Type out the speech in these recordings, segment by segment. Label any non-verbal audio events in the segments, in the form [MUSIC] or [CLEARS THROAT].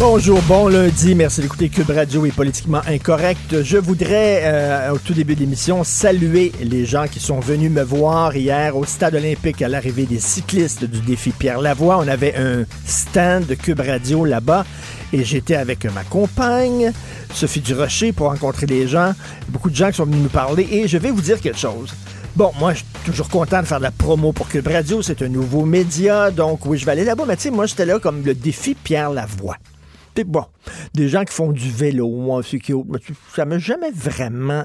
Bonjour, bon lundi. Merci d'écouter Cube Radio et Politiquement Incorrect. Je voudrais, euh, au tout début de l'émission, saluer les gens qui sont venus me voir hier au Stade olympique à l'arrivée des cyclistes du défi Pierre Lavoie. On avait un stand de Cube Radio là-bas et j'étais avec ma compagne, Sophie Durocher, pour rencontrer les gens. Beaucoup de gens qui sont venus nous parler et je vais vous dire quelque chose. Bon, moi, je suis toujours content de faire de la promo pour Cube Radio. C'est un nouveau média. Donc, oui, je vais aller là-bas. Mais tu sais, moi, j'étais là comme le défi Pierre Lavoie. Bon, des gens qui font du vélo, moi, ce qui, ça m'a jamais vraiment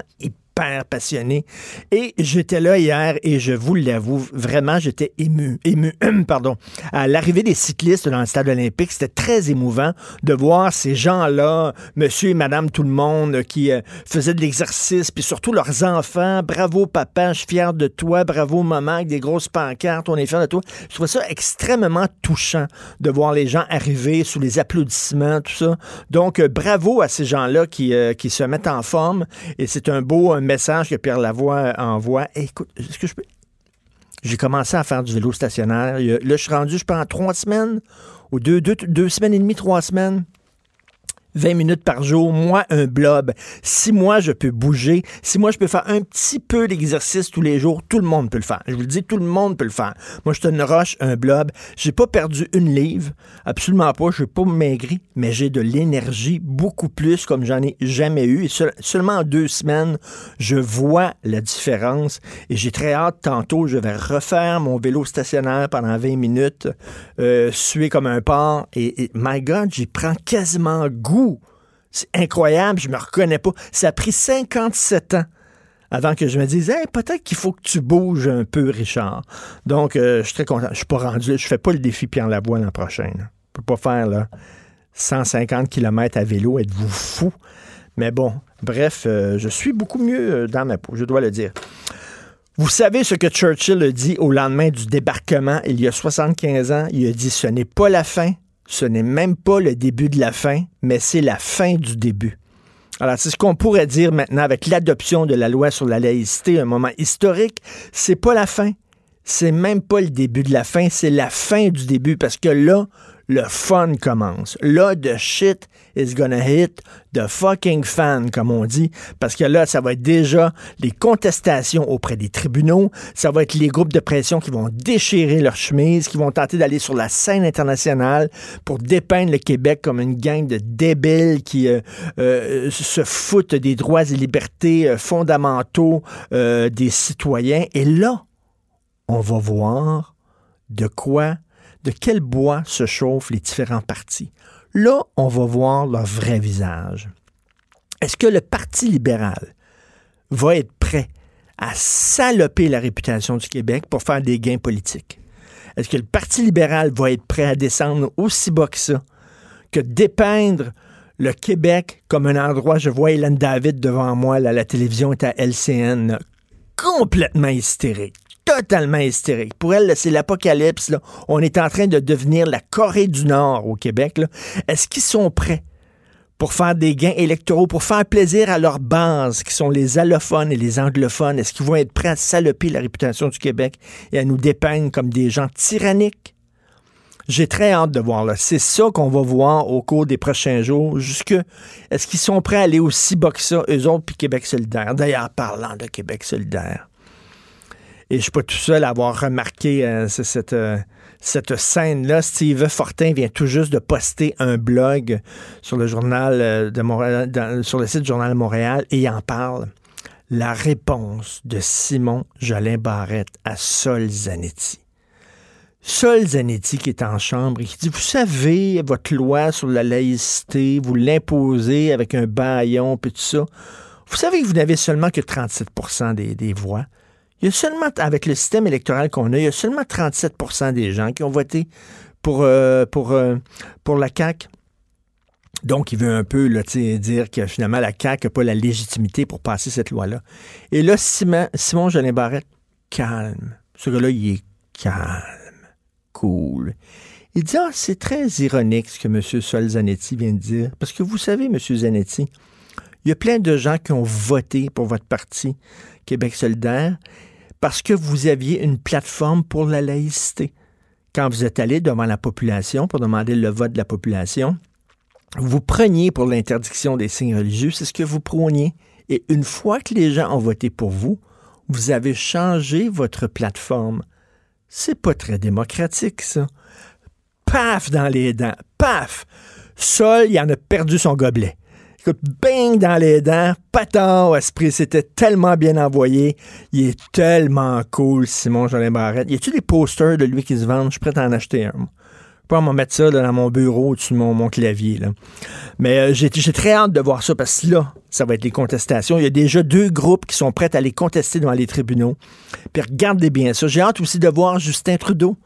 passionné. Et j'étais là hier et je vous l'avoue, vraiment, j'étais ému, ému, [CLEARS THROAT] pardon. À l'arrivée des cyclistes dans le stade olympique, c'était très émouvant de voir ces gens-là, monsieur et madame tout le monde, qui euh, faisaient de l'exercice, puis surtout leurs enfants. Bravo papa, je suis fier de toi. Bravo maman, avec des grosses pancartes, on est fier de toi. Je trouve ça extrêmement touchant de voir les gens arriver sous les applaudissements, tout ça. Donc, euh, bravo à ces gens-là qui, euh, qui se mettent en forme. Et c'est un beau message que Pierre Lavoie envoie. Eh, écoute, est-ce que je peux? J'ai commencé à faire du vélo stationnaire. Là, je suis rendu, je pense, en trois semaines, ou deux, deux, deux semaines et demie, trois semaines. 20 minutes par jour, moi, un blob. Si moi, je peux bouger, si moi, je peux faire un petit peu d'exercice tous les jours, tout le monde peut le faire. Je vous le dis, tout le monde peut le faire. Moi, je suis une roche, un blob. J'ai pas perdu une livre, absolument pas. Je n'ai pas maigri, mais j'ai de l'énergie beaucoup plus comme j'en ai jamais eu. Et seul- seulement en deux semaines, je vois la différence. Et j'ai très hâte, tantôt, je vais refaire mon vélo stationnaire pendant 20 minutes, euh, suer comme un porc. Et, et my God, j'y prends quasiment goût. C'est incroyable, je me reconnais pas. Ça a pris 57 ans avant que je me dise, hey, peut-être qu'il faut que tu bouges un peu, Richard. Donc, euh, je suis très content. Je suis pas rendu, je fais pas le défi Pierre Lavoie l'an prochain. là. Je peux pas faire là, 150 km à vélo. Êtes-vous fou? Mais bon, bref, euh, je suis beaucoup mieux euh, dans ma peau, je dois le dire. Vous savez ce que Churchill a dit au lendemain du débarquement il y a 75 ans? Il a dit ce n'est pas la fin, ce n'est même pas le début de la fin, mais c'est la fin du début. Alors, c'est ce qu'on pourrait dire maintenant avec l'adoption de la loi sur la laïcité, un moment historique. C'est pas la fin. C'est même pas le début de la fin, c'est la fin du début parce que là, le fun commence. Là, the shit is gonna hit the fucking fan, comme on dit, parce que là, ça va être déjà les contestations auprès des tribunaux, ça va être les groupes de pression qui vont déchirer leurs chemises, qui vont tenter d'aller sur la scène internationale pour dépeindre le Québec comme une gang de débiles qui euh, euh, se foutent des droits et libertés euh, fondamentaux des citoyens. Et là, on va voir de quoi, de quel bois se chauffent les différents partis. Là, on va voir leur vrai visage. Est-ce que le Parti libéral va être prêt à saloper la réputation du Québec pour faire des gains politiques? Est-ce que le Parti libéral va être prêt à descendre aussi bas que ça, que dépeindre le Québec comme un endroit, je vois Hélène David devant moi, la télévision est à LCN, complètement hystérique, totalement hystérique. Pour elle, c'est l'apocalypse. On est en train de devenir la Corée du Nord au Québec. Est-ce qu'ils sont prêts pour faire des gains électoraux, pour faire plaisir à leur base, qui sont les allophones et les anglophones? Est-ce qu'ils vont être prêts à saloper la réputation du Québec et à nous dépeindre comme des gens tyranniques? J'ai très hâte de voir. C'est ça qu'on va voir au cours des prochains jours. Jusque est-ce qu'ils sont prêts à aller aussi bas que ça, eux autres, puis Québec solidaire? D'ailleurs, parlant de Québec solidaire. Et je suis pas tout seul à avoir remarqué euh, ce- cette, euh, cette scène-là. Steve Fortin vient tout juste de poster un blog sur le journal euh, de Montréal, sur le site Journal Montréal et il en parle. la réponse de Simon Jolin Barrette à Sol Zanetti. Sol Zanetti qui est en chambre et qui dit, vous savez, votre loi sur la laïcité, vous l'imposez avec un baillon, puis tout ça. Vous savez que vous n'avez seulement que 37 des, des voix. Il y a seulement, avec le système électoral qu'on a, il y a seulement 37% des gens qui ont voté pour, euh, pour, euh, pour la CAQ. Donc, il veut un peu dire que finalement, la CAQ n'a pas la légitimité pour passer cette loi-là. Et là, Simon, Simon Jolin Barrette, calme. Ce gars-là, il est calme, cool. Il dit, ah, c'est très ironique ce que M. Sol Zanetti vient de dire. Parce que vous savez, M. Zanetti, il y a plein de gens qui ont voté pour votre parti, Québec solidaire, parce que vous aviez une plateforme pour la laïcité. Quand vous êtes allé devant la population pour demander le vote de la population, vous preniez pour l'interdiction des signes religieux, c'est ce que vous prôniez. Et une fois que les gens ont voté pour vous, vous avez changé votre plateforme. C'est pas très démocratique, ça. Paf dans les dents. Paf! Sol, il en a perdu son gobelet. Écoute, bing dans les dents, patin esprit, c'était tellement bien envoyé. Il est tellement cool, Simon Jolin Barrette. Y a-tu des posters de lui qui se vendent? Je suis prêt à en acheter un. Je peux m'en mettre ça dans mon bureau, dessus mon, mon clavier. Là. Mais euh, j'ai très hâte de voir ça parce que là, ça va être les contestations. Il y a déjà deux groupes qui sont prêts à les contester devant les tribunaux. Puis regardez bien ça. J'ai hâte aussi de voir Justin Trudeau.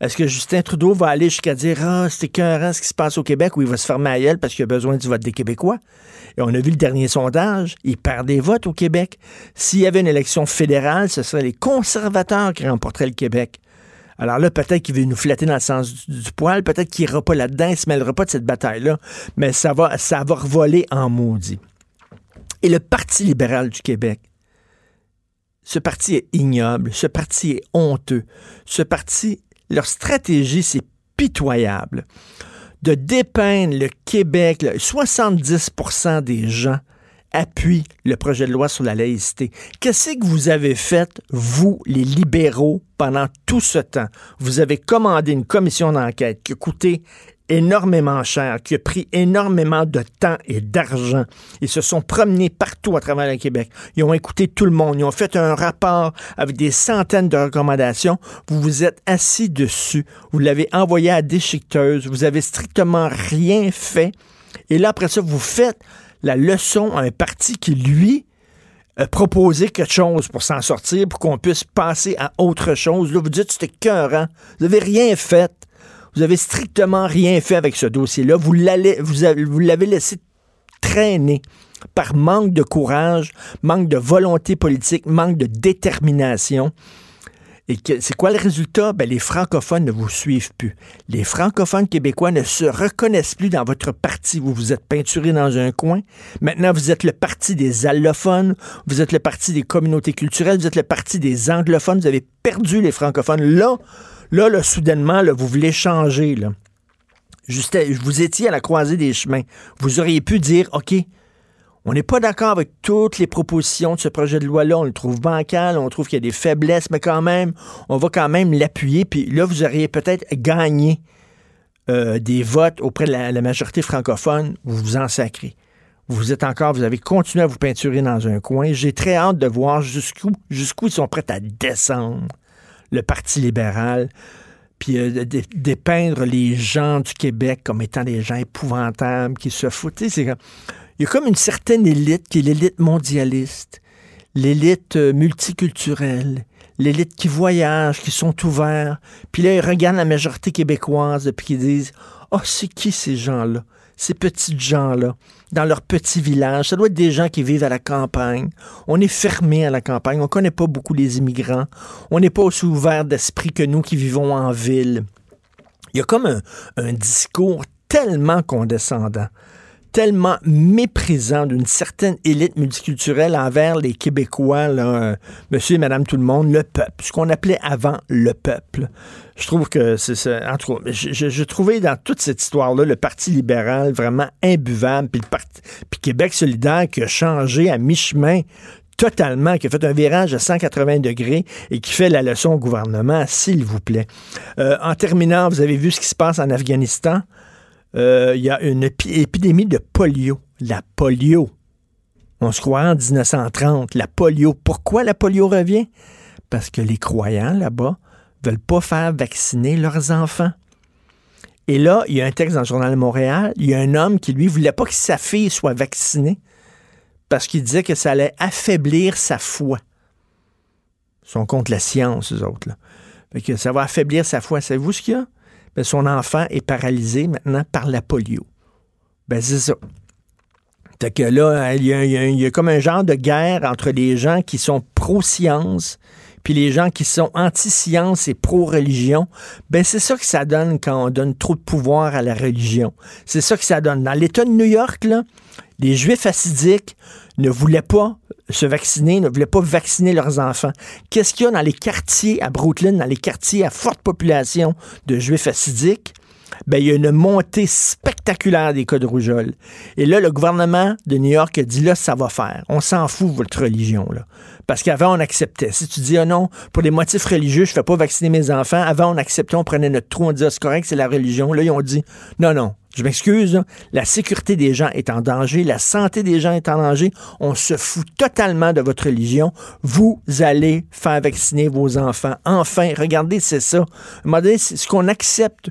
Est-ce que Justin Trudeau va aller jusqu'à dire Ah, c'est écœurant ce qui se passe au Québec ou il va se fermer à parce qu'il a besoin du vote des Québécois? Et on a vu le dernier sondage, il perd des votes au Québec. S'il y avait une élection fédérale, ce seraient les conservateurs qui remporteraient le Québec. Alors là, peut-être qu'il veut nous flatter dans le sens du, poil, peut-être qu'il n'ira pas là-dedans, il ne se mêlera pas de cette bataille-là, mais ça va, ça va revoler en maudit. Et le Parti libéral du Québec, ce parti est ignoble, ce parti est honteux, ce parti leur stratégie, c'est pitoyable. De dépeindre le Québec, 70% des gens appuient le projet de loi sur la laïcité. Qu'est-ce que vous avez fait, vous, les libéraux, pendant tout ce temps? Vous avez commandé une commission d'enquête qui a coûté énormément cher, qui a pris énormément de temps et d'argent. Ils se sont promenés partout à travers le Québec. Ils ont écouté tout le monde. Ils ont fait un rapport avec des centaines de recommandations. Vous vous êtes assis dessus. Vous l'avez envoyé à déchiqueteuse. Vous avez strictement rien fait. Et là, après ça, vous faites la leçon à un parti qui, lui, a quelque chose pour s'en sortir, pour qu'on puisse passer à autre chose. Là, vous dites, c'était cœur, Vous n'avez rien fait. Vous avez strictement rien fait avec ce dossier-là. Vous l'avez laissé traîner par manque de courage, manque de volonté politique, manque de détermination. Et c'est quoi le résultat? Ben, les francophones ne vous suivent plus. Les francophones québécois ne se reconnaissent plus dans votre parti. Vous vous êtes peinturé dans un coin. Maintenant, vous êtes le parti des allophones, vous êtes le parti des communautés culturelles, vous êtes le parti des anglophones. Vous avez perdu les francophones. Là, Là, soudainement, vous voulez changer. Juste, vous étiez à la croisée des chemins. Vous auriez pu dire, OK, on n'est pas d'accord avec toutes les propositions de ce projet de loi-là. On le trouve bancal, on trouve qu'il y a des faiblesses, mais quand même, on va quand même l'appuyer. Puis là, vous auriez peut-être gagné euh, des votes auprès de la, majorité francophone. Vous vous en sacrez. Vous êtes encore, vous avez continué à vous peinturer dans un coin. J'ai très hâte de voir jusqu'où jusqu'où ils sont prêts à descendre le Parti libéral, puis euh, dépeindre les gens du Québec comme étant des gens épouvantables qui se foutent. Il y a comme une certaine élite qui est l'élite mondialiste, l'élite euh, multiculturelle, l'élite qui voyage, qui sont ouverts. Puis là, ils regardent la majorité québécoise, puis ils disent Oh, c'est qui ces gens-là? Ces petits gens-là dans leur petit village. Ça doit être des gens qui vivent à la campagne. On est fermé à la campagne. On connaît pas beaucoup les immigrants. On n'est pas aussi ouvert d'esprit que nous qui vivons en ville. Il y a comme un, un discours tellement condescendant tellement méprisant d'une certaine élite multiculturelle envers les Québécois, euh, monsieur et madame tout le monde, le peuple, ce qu'on appelait avant le peuple. Je trouve que c'est ça. Je, trouvais dans toute cette histoire-là le Parti libéral vraiment imbuvable, puis, le parti, Québec solidaire qui a changé à mi-chemin totalement, qui a fait un virage à 180 degrés et qui fait la leçon au gouvernement, s'il vous plaît. Euh, en terminant, vous avez vu ce qui se passe en Afghanistan. Euh, il y a une épidémie de polio. La polio. On se croit en 1930, la polio. Pourquoi la polio revient? Parce que les croyants là-bas veulent pas faire vacciner leurs enfants. Et là, il y a un texte dans le Journal de Montréal, il y a un homme qui, lui, voulait pas que sa fille soit vaccinée parce qu'il disait que ça allait affaiblir sa foi. Ils sont contre la science, eux autres. Que ça va affaiblir sa foi. Savez-vous ce qu'il y a? Ben, son enfant est paralysé maintenant par la polio. Ben, c'est ça. Fait que là, il y, a, il y a- comme un genre de guerre entre les gens qui sont pro-science puis les gens qui sont anti-science et pro-religion, ben c'est ça que ça donne quand on donne trop de pouvoir à la religion. C'est ça que ça donne. Dans l'État de New York, les Juifs assidiques ne voulaient pas se vacciner, ne voulaient pas vacciner leurs enfants. Qu'est-ce qu'il y a dans les quartiers à Brooklyn, dans les quartiers à forte population de Juifs assidiques? Ben, il y a une montée spectaculaire des cas de rougeole. Et là, le gouvernement de New York a dit, là, ça va faire. On s'en fout, votre religion, là. Parce qu'avant, on acceptait. Si tu dis, ah non, pour des motifs religieux, je ne fais pas vacciner mes enfants. Avant, on acceptait, on prenait notre trou, on disait, Ah, c'est correct, c'est la religion. Là, ils ont dit, non, non, je m'excuse, la sécurité des gens est en danger, la santé des gens est en danger. On se fout totalement de votre religion. Vous allez faire vacciner vos enfants. Enfin, regardez, c'est ça. C'est ce qu'on accepte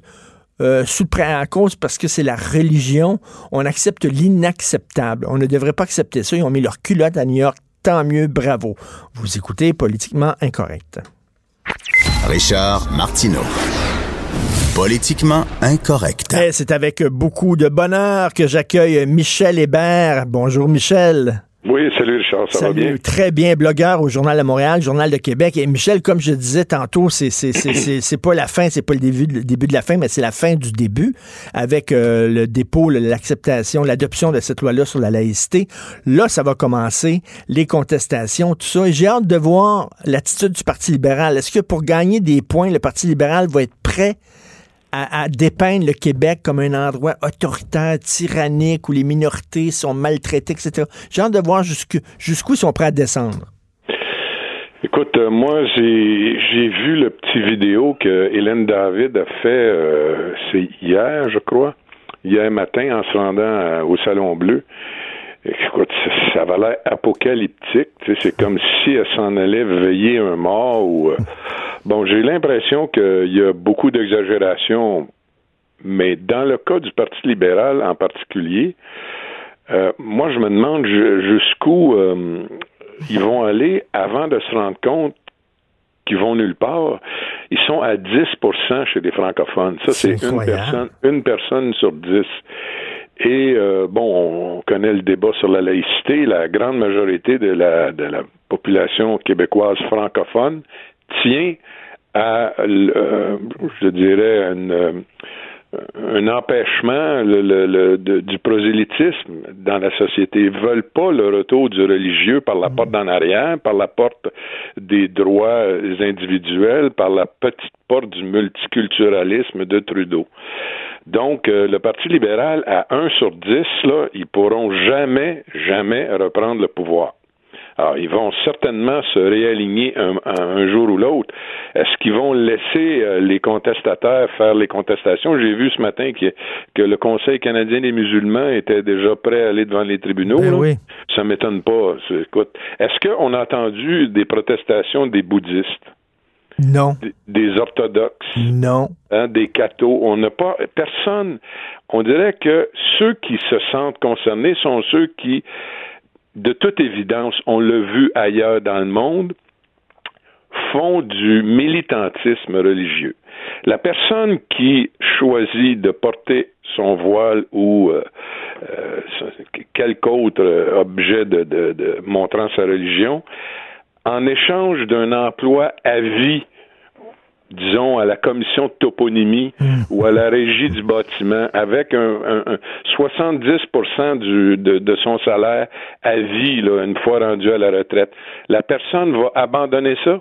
euh, sous le à cause parce que c'est la religion, on accepte l'inacceptable. On ne devrait pas accepter ça. Ils ont mis leur culotte à New York. Tant mieux, bravo. Vous écoutez Politiquement Incorrect. Richard Martineau. Politiquement incorrect. Eh, c'est avec beaucoup de bonheur que j'accueille Michel Hébert. Bonjour Michel. Oui, salut Richard, ça va bien? Salut, très bien, blogueur au Journal de Montréal, Journal de Québec. Et Michel, comme je disais tantôt, c'est c'est c'est [CLEARS THROAT] c'est c'est pas la fin, c'est pas le début le début de la fin, mais c'est la fin du début avec euh, le dépôt, l'acceptation, l'adoption de cette loi-là sur la laïcité. Là, ça va commencer les contestations, tout ça. Et j'ai hâte de voir l'attitude du Parti libéral. Est-ce que pour gagner des points, le Parti libéral va être prêt à, dépeindre le Québec comme un endroit autoritaire, tyrannique, où les minorités sont maltraitées, etc. J'ai hâte de voir jusqu'où ils sont prêts à descendre. Écoute, euh, moi, j'ai vu le petit vidéo que Hélène David a fait, euh, c'est hier, je crois, hier matin, en se rendant à- au Salon Bleu. Écoute, ça, avait l'air apocalyptique. C'est comme si elle s'en allait veiller un mort. Ou, euh, [LAUGHS] bon, j'ai l'impression qu'il y a beaucoup d'exagération, mais dans le cas du Parti libéral en particulier, euh, moi, je me demande ju- jusqu'où euh, ils vont aller avant de se rendre compte qu'ils vont nulle part. Ils sont à 10% chez les francophones. Ça, C'est une personne, une personne sur 10. Et euh, bon, on connaît le débat sur la laïcité. La grande majorité de la, de la population québécoise francophone tient à, euh, je dirais, une, euh, un empêchement le, le- le- de- du prosélytisme dans la société. Ils veulent pas le retour du religieux par la porte d'en arrière, par la porte des droits individuels, par la petite porte du multiculturalisme de Trudeau. Donc, euh, le Parti libéral, à 1 sur 10, là, ils pourront jamais, jamais reprendre le pouvoir. Alors, ils vont certainement se réaligner un, un jour ou l'autre. Est-ce qu'ils vont laisser euh, les contestataires faire les contestations? J'ai vu ce matin que, que le Conseil canadien des musulmans était déjà prêt à aller devant les tribunaux. Ben oui. Ça m'étonne pas. Écoute, est-ce qu'on a entendu des protestations des bouddhistes, Non, des- des orthodoxes? non. hein, des cathos? On n'a pas personne. On dirait que ceux qui se sentent concernés sont ceux qui, de toute évidence, on l'a vu ailleurs dans le monde, font du militantisme religieux. La personne qui choisit de porter son voile ou euh, euh, quelque autre objet de, de- de- montrant sa religion, en échange d'un emploi à vie disons, à la commission de toponymie ou à la régie du bâtiment avec un, un- un 70 du, de, de son salaire à vie, là, une fois rendu à la retraite. La personne va abandonner ça?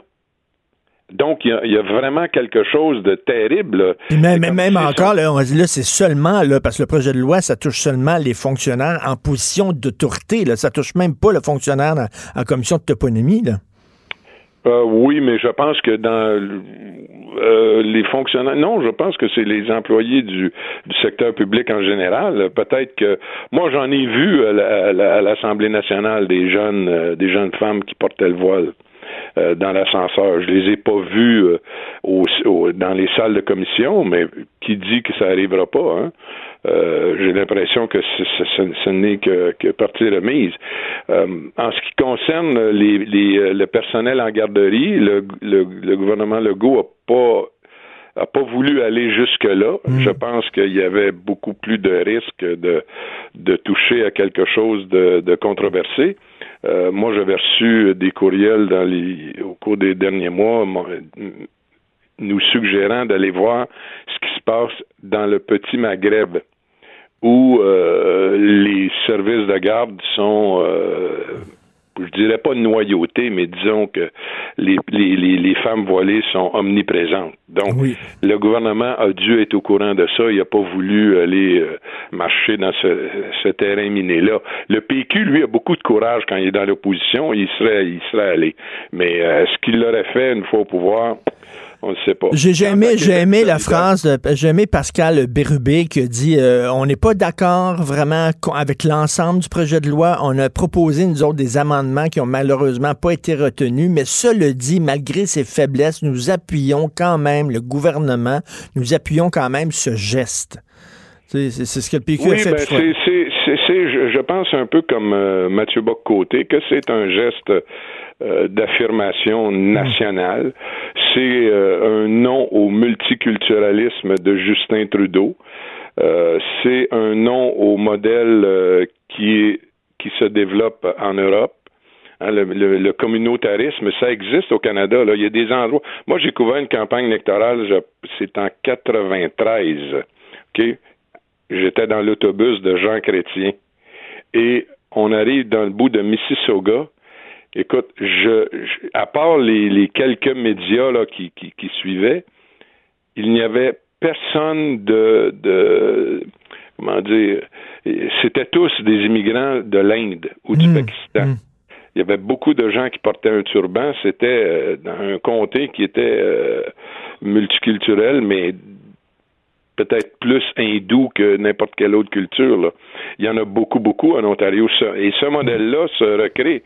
Donc, il y a, il y a vraiment quelque chose de terrible. Puis même, encore, là, on dit là, c'est seulement, là, parce que le projet de loi, ça touche seulement les fonctionnaires en position d'autorité. Là. Ça touche même pas le fonctionnaire en, en commission de toponymie. Là. Euh, oui, mais je pense que dans euh, les fonctionnaires. Non, je pense que c'est les employés du, du secteur public en général. Peut-être que moi, j'en ai vu à l'Assemblée nationale des jeunes, euh, des jeunes femmes qui portaient le voile. Euh, dans l'ascenseur. Je les ai pas vus euh, dans les salles de commission, mais qui dit que ça arrivera pas? Hein? Euh, j'ai l'impression que ce, n'est que, que, partie remise. en ce qui concerne les, le personnel en garderie, le, le, gouvernement Legault a pas a pas voulu aller jusque-là. Mm. Je pense qu'il y avait beaucoup plus de risques de, de toucher à quelque chose de, de controversé. Euh, moi, j'avais reçu des courriels dans les, au cours des derniers mois nous suggérant d'aller voir ce qui se passe dans le petit Maghreb où euh, les services de garde sont euh, je dirais pas noyauté, mais disons que les, les, les, femmes voilées sont omniprésentes. Donc, le gouvernement a dû être au courant de ça. Il n'a pas voulu aller euh, marcher dans ce, ce terrain miné-là. Le PQ, lui, a beaucoup de courage quand il est dans l'opposition. Il serait, il serait allé. Mais euh, ce qu'il aurait fait une fois au pouvoir, on ne sait pas. J'ai aimé, j'ai aimé la phrase, j'ai aimé Pascal Bérubé qui dit euh, on n'est pas d'accord vraiment avec l'ensemble du projet de loi. On a proposé, nous autres, des amendements qui ont malheureusement pas été retenus, mais cela dit, malgré ses faiblesses, nous appuyons quand même le gouvernement, nous appuyons quand même ce geste. C'est ce que le PQ a fait. Ben, c'est, je, je, pense un peu comme euh, Mathieu Bock-Côté, que c'est un geste euh, d'affirmation nationale. C'est euh, un non au multiculturalisme de Justin Trudeau. Euh, c'est un non au modèle qui, se développe en Europe. Hein, le, communautarisme, ça existe au Canada. Là. Il y a des endroits. Moi, j'ai couvert une campagne électorale, c'est en 93. OK? J'étais dans l'autobus de Jean Chrétien. Et on arrive dans le bout de Mississauga Écoute, je, à part les, quelques médias là, qui, qui, suivaient, il n'y avait personne de, de comment dire, c'était tous des immigrants de l'Inde ou du mmh, Pakistan. Mmh. Il y avait beaucoup de gens qui portaient un turban. C'était euh, dans un comté qui était euh, multiculturel, mais peut-être plus hindou que n'importe quelle autre culture. Là. Il y en a beaucoup, beaucoup en Ontario. Et ce modèle-là se recrée.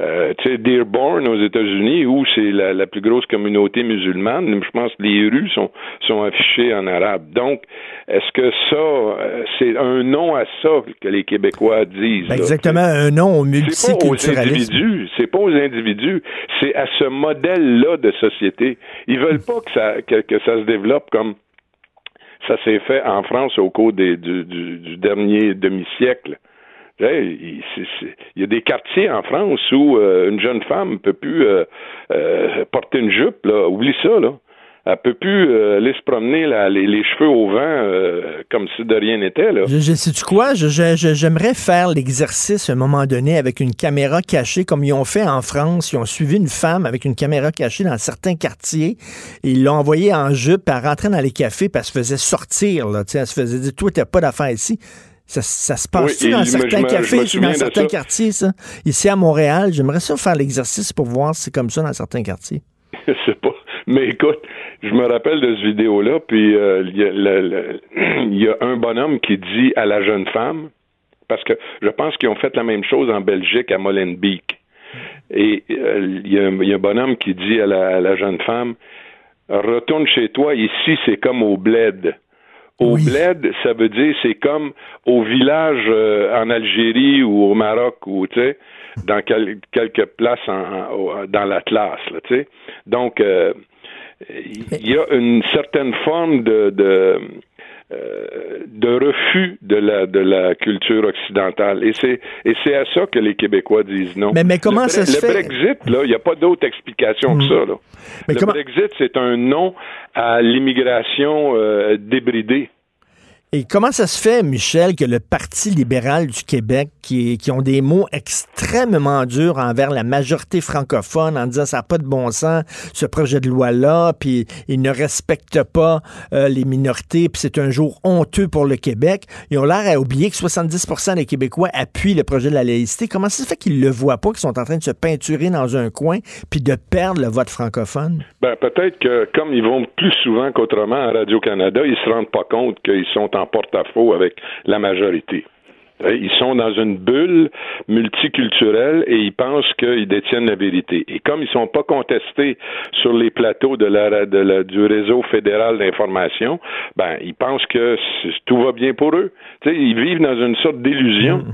Euh, tu sais, Dearborn aux États-Unis, où c'est la, plus grosse communauté musulmane, je pense que les rues sont, sont affichées en arabe. Donc, est-ce que ça, euh, c'est un nom à ça que les Québécois disent? exactement, un nom au multiculturalisme. C'est pas aux individus, c'est à ce modèle-là de société. Ils veulent pas que ça, que ça se développe comme ça s'est fait en France au cours du, dernier demi-siècle. Il y a des quartiers en France où euh, une jeune femme ne peut plus euh, euh, porter une jupe. Là. Oublie ça. Là elle peut plus euh, aller se promener les, cheveux au vent euh, comme si de rien n'était. Là. Je, je sais-tu quoi? j'aimerais faire l'exercice à un moment donné avec une caméra cachée, comme ils ont fait en France. Ils ont suivi une femme avec une caméra cachée dans certains quartiers et ils l'ont envoyée en jupe, elle rentrait dans les cafés, puis elle se faisait sortir. Là, elle se faisait dire Toi, t'as pas d'affaires ici. Ça, se passe-tu dans certains cafés, dans certains quartiers, ça? Ici à Montréal, j'aimerais ça faire l'exercice pour voir si c'est comme ça dans certains quartiers. [LAUGHS] Je sais pas. Mais écoute, je me rappelle de cette vidéo-là, puis euh, il y, a un bonhomme qui dit à la jeune femme, parce que je pense qu'ils ont fait la même chose en Belgique à Molenbeek. Et euh, il y, a un bonhomme qui dit à la, jeune femme, retourne chez toi, ici c'est comme au bled. Au bled, ça veut dire c'est comme au village euh, en Algérie ou au Maroc ou tu sais dans quelques places dans l'Atlas, tu sais. Donc il y a une certaine forme de, de euh, de refus de la de la culture occidentale et c'est et c'est à ça que les Québécois disent non. Mais, mais comment ça se fait? Le Brexit là, il n'y a pas d'autre explication que hmm. ça là. le Brexit c'est un non à l'immigration euh, débridée. Et comment ça se fait, Michel, que le Parti libéral du Québec, qui, ont des mots extrêmement durs envers la majorité francophone, en disant ça n'a pas de bon sens, ce projet de loi-là, puis il ne respecte pas euh, les minorités, puis c'est un jour honteux pour le Québec, ils ont l'air à oublier que 70% des Québécois appuient le projet de la laïcité. Comment ça se fait qu'ils ne le voient pas, qu'ils sont en train de se peinturer dans un coin, puis de perdre le vote francophone? Ben, peut-être que comme ils vont plus souvent qu'autrement à Radio-Canada, ils se rendent pas compte qu'ils sont en porte-à-faux avec la majorité. Ils sont dans une bulle multiculturelle et ils pensent qu'ils détiennent la vérité. Et comme ils sont pas contestés sur les plateaux du réseau fédéral d'information, ben ils pensent que tout va bien pour eux. ils vivent dans une sorte d'illusion. Mmh.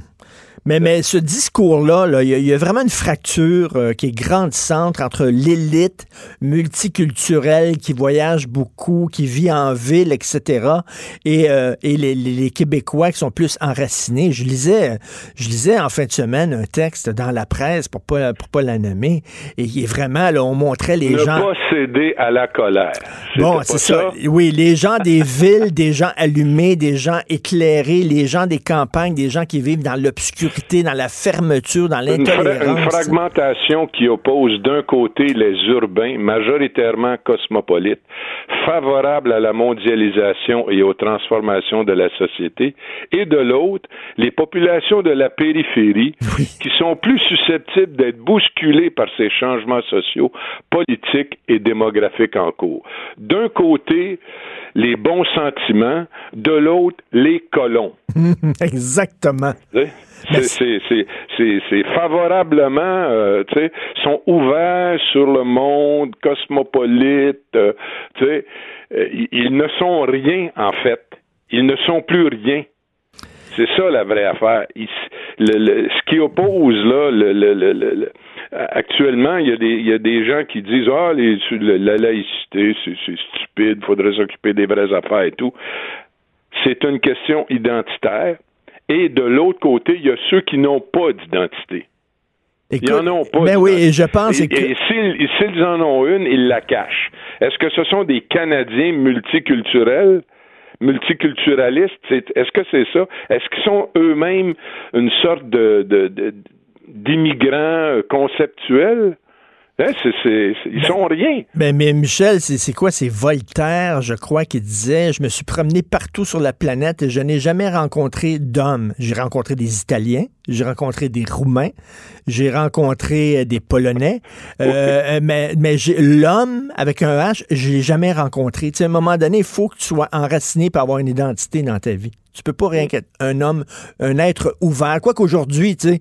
Mais, mais ce discours-là, il y, a vraiment une fracture euh, qui est grandissante entre l'élite multiculturelle qui voyage beaucoup, qui vit en ville, etc., et, euh, et les, les, Québécois qui sont plus enracinés. Je lisais, je lisais en fin de semaine un texte dans la presse, pour pas, pour pas la nommer, et il est vraiment, là, on montrait les gens... Ne pas céder à la colère. Bon, c'est ça. Oui, les gens des [LAUGHS] villes, des gens allumés, des gens éclairés, les gens des campagnes, des gens qui vivent dans l'obscurité dans la fermeture, dans l'intolérance. Une, une, fragmentation qui oppose d'un côté les urbains, majoritairement cosmopolites, favorables à la mondialisation et aux transformations de la société, et de l'autre, les populations de la périphérie [LAUGHS] qui sont plus susceptibles d'être bousculées par ces changements sociaux, politiques et démographiques en cours. D'un côté, les bons sentiments, de l'autre, les colons. [LAUGHS] Exactement. C'est favorablement, euh, tu sais, sont ouverts sur le monde cosmopolite, euh, tu sais, euh, ils ne sont rien en fait. Ils ne sont plus rien. C'est ça la vraie affaire. ce qui oppose là, le, actuellement, il y, a des, il y a des gens qui disent ah les, la laïcité c'est stupide, faudrait s'occuper des vraies affaires et tout. C'est une question identitaire. Et de l'autre côté, il y a ceux qui n'ont pas d'identité. ils en ont pas. Ben oui, je pense. Et, et s'ils en ont une, ils la cachent. Est-ce que ce sont des Canadiens multiculturels? multiculturalistes, est-ce que c'est ça? Est-ce qu'ils sont eux-mêmes une sorte de, d'immigrants conceptuels? Hein, ils sont rien. Ben, mais Michel, c'est quoi? C'est Voltaire, je crois, qui disait Je me suis promené partout sur la planète et je n'ai jamais rencontré d'hommes. J'ai rencontré des Italiens, j'ai rencontré des Roumains, j'ai rencontré euh, des Polonais, euh, euh, mais, mais l'homme avec un H, je l'ai jamais rencontré. à un moment donné, il faut que tu sois enraciné pour avoir une identité dans ta vie. Tu peux pas rien qu'être un homme, un être ouvert. Quoi qu'aujourd'hui, tu sais,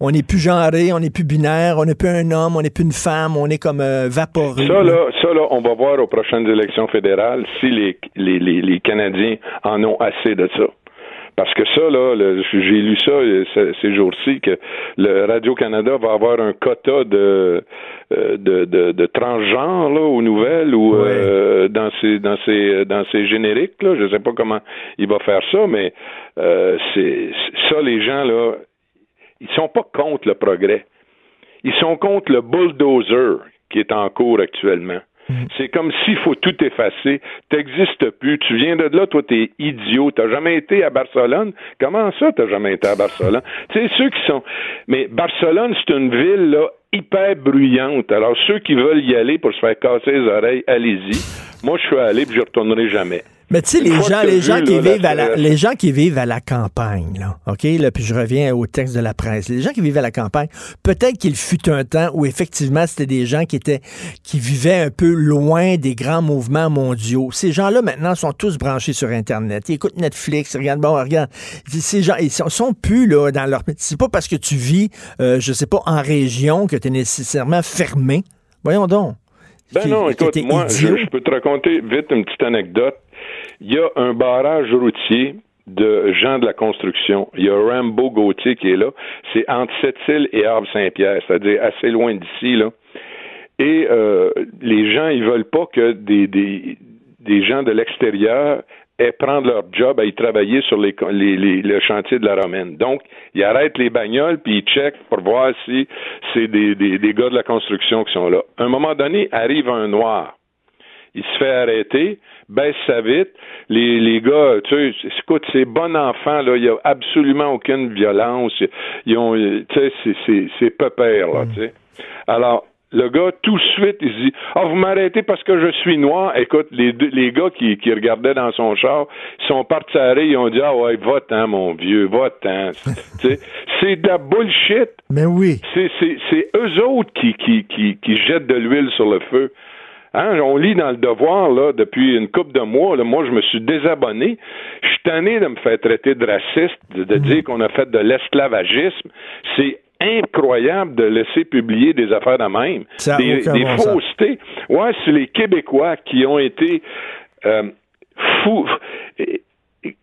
on n'est plus genré, on n'est plus binaire, on n'est plus un homme, on n'est plus une femme, on est comme euh, vaporé. Ça là, ça là, on va voir aux prochaines élections fédérales si les, les, les, Canadiens en ont assez de ça. Parce que ça, là, j'ai lu ça euh, ces jours-ci, que le Radio-Canada va avoir un quota de, euh, de, de, de transgenres là, aux nouvelles ou dans ses dans ses dans ses génériques. Là. Je sais pas comment il va faire ça, mais c'est ça, les gens là, ils sont pas contre le progrès. Ils sont contre le bulldozer qui est en cours actuellement. Mhm. C'est comme s'il faut tout effacer. T'existes plus. Tu viens de là, toi, t'es idiot. T'as jamais été à Barcelone? Comment ça, t'as jamais été à Barcelone? tu sais, ceux qui sont. Mais Barcelone, c'est une ville, là, hyper bruyante. Alors, ceux qui veulent y aller pour se faire casser les oreilles, allez-y. Moi, je suis allé puis je retournerai jamais. Mais tu sais, les gens, les gens qui vivent à la, les gens qui vivent à la campagne, là, OK, là, puis je reviens au texte de la presse. Les gens qui vivent à la campagne, peut-être qu'il fut un temps où effectivement c'était des gens qui étaient, qui vivaient un peu loin des grands mouvements mondiaux. Ces gens-là maintenant sont tous branchés sur Internet. Ils écoutent Netflix, ils regardent, bon, regarde, ces gens, ils sont, plus là dans leur. C'est pas parce que tu vis, euh, je sais pas, en région que tu es nécessairement fermé. Voyons donc. Ben non, écoute, moi, je, peux te raconter vite une petite anecdote. Il y a un barrage routier de gens de la construction. Il y a Rambo Gauthier qui est là. C'est entre Sept-Îles et Havre-Saint-Pierre, c'est-à-dire assez loin d'ici, là. Et euh, les gens, ils veulent pas que des, des, des gens de l'extérieur aient prendre leur job à y travailler sur les, les, les, le de la Romaine. Donc, ils arrêtent les bagnoles puis ils checkent pour voir si c'est des, des, des gars de la construction qui sont là. À un moment donné, arrive un noir il se fait arrêter, baisse sa vitre. Les, les gars, tu sais, écoute, ces bons enfants, là, il n'y a absolument aucune violence. Ils ont, tu sais, c'est, c'est, c'est pépère, là, tu sais. Alors, le gars, tout de suite, il se dit Ah, vous m'arrêtez parce que je suis noir. Écoute, les, deux, les gars qui, qui regardaient dans son char, ils sont partis arrêter, ils ont dit Ah ouais, va-t'en, mon vieux, va-t'en. Tu sais, c'est de la bullshit. Mais oui. C'est, c'est, c'est eux autres qui, qui, qui, qui jettent de l'huile sur le feu. Hein, on lit dans le devoir là depuis une couple de mois. Là, moi, je me suis désabonné. Je suis tanné de me faire traiter de raciste, de, de dire qu'on a fait de l'esclavagisme. C'est incroyable de laisser publier des affaires de même. Ça des des bon faussetés. Ouais, c'est les Québécois qui ont été euh, fous.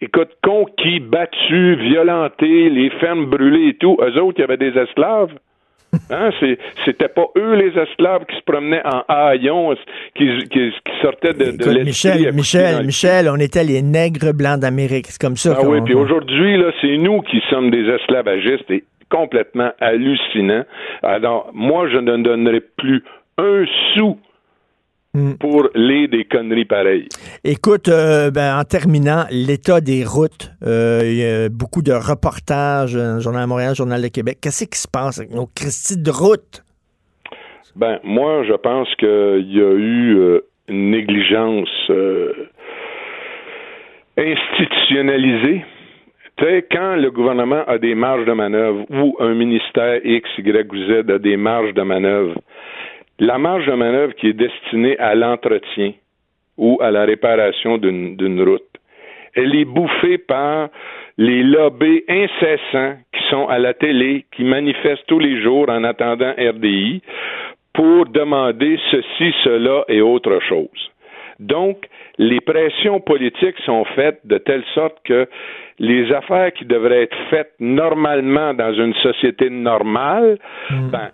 Écoute, conquis, battus, violentés, les fermes brûlées et tout. Eux autres, il y avait des esclaves? Hein, c'était pas eux les esclaves qui se promenaient en haillons, qui, qui, qui sortaient de, de Écoute, Michel, Michel, Michel, on était les nègres blancs d'Amérique. C'est comme ça ah oui, puis aujourd'hui, là, c'est nous qui sommes des esclavagistes et complètement hallucinant. Alors, moi, je ne donnerai plus un sou Hmm. pour les des conneries pareilles. Écoute, euh, ben, en terminant, l'état des routes, euh, il y a beaucoup de reportages, euh, Journal de Montréal, Journal de Québec. Qu'est-ce qui se passe avec nos Christie de route? Ben, moi, je pense qu'il y a eu euh, une négligence institutionnalisée. Tu sais, quand le gouvernement a des marges de manœuvre ou un ministère X, Y ou Z a des marges de manœuvre, la marge de manœuvre qui est destinée à l'entretien ou à la réparation d'une route, elle est bouffée par les lobbies incessants qui sont à la télé, qui manifestent tous les jours en attendant RDI pour demander ceci, cela et autre chose. Donc, les pressions politiques sont faites de telle sorte que les affaires qui devraient être faites normalement dans une société normale, ben,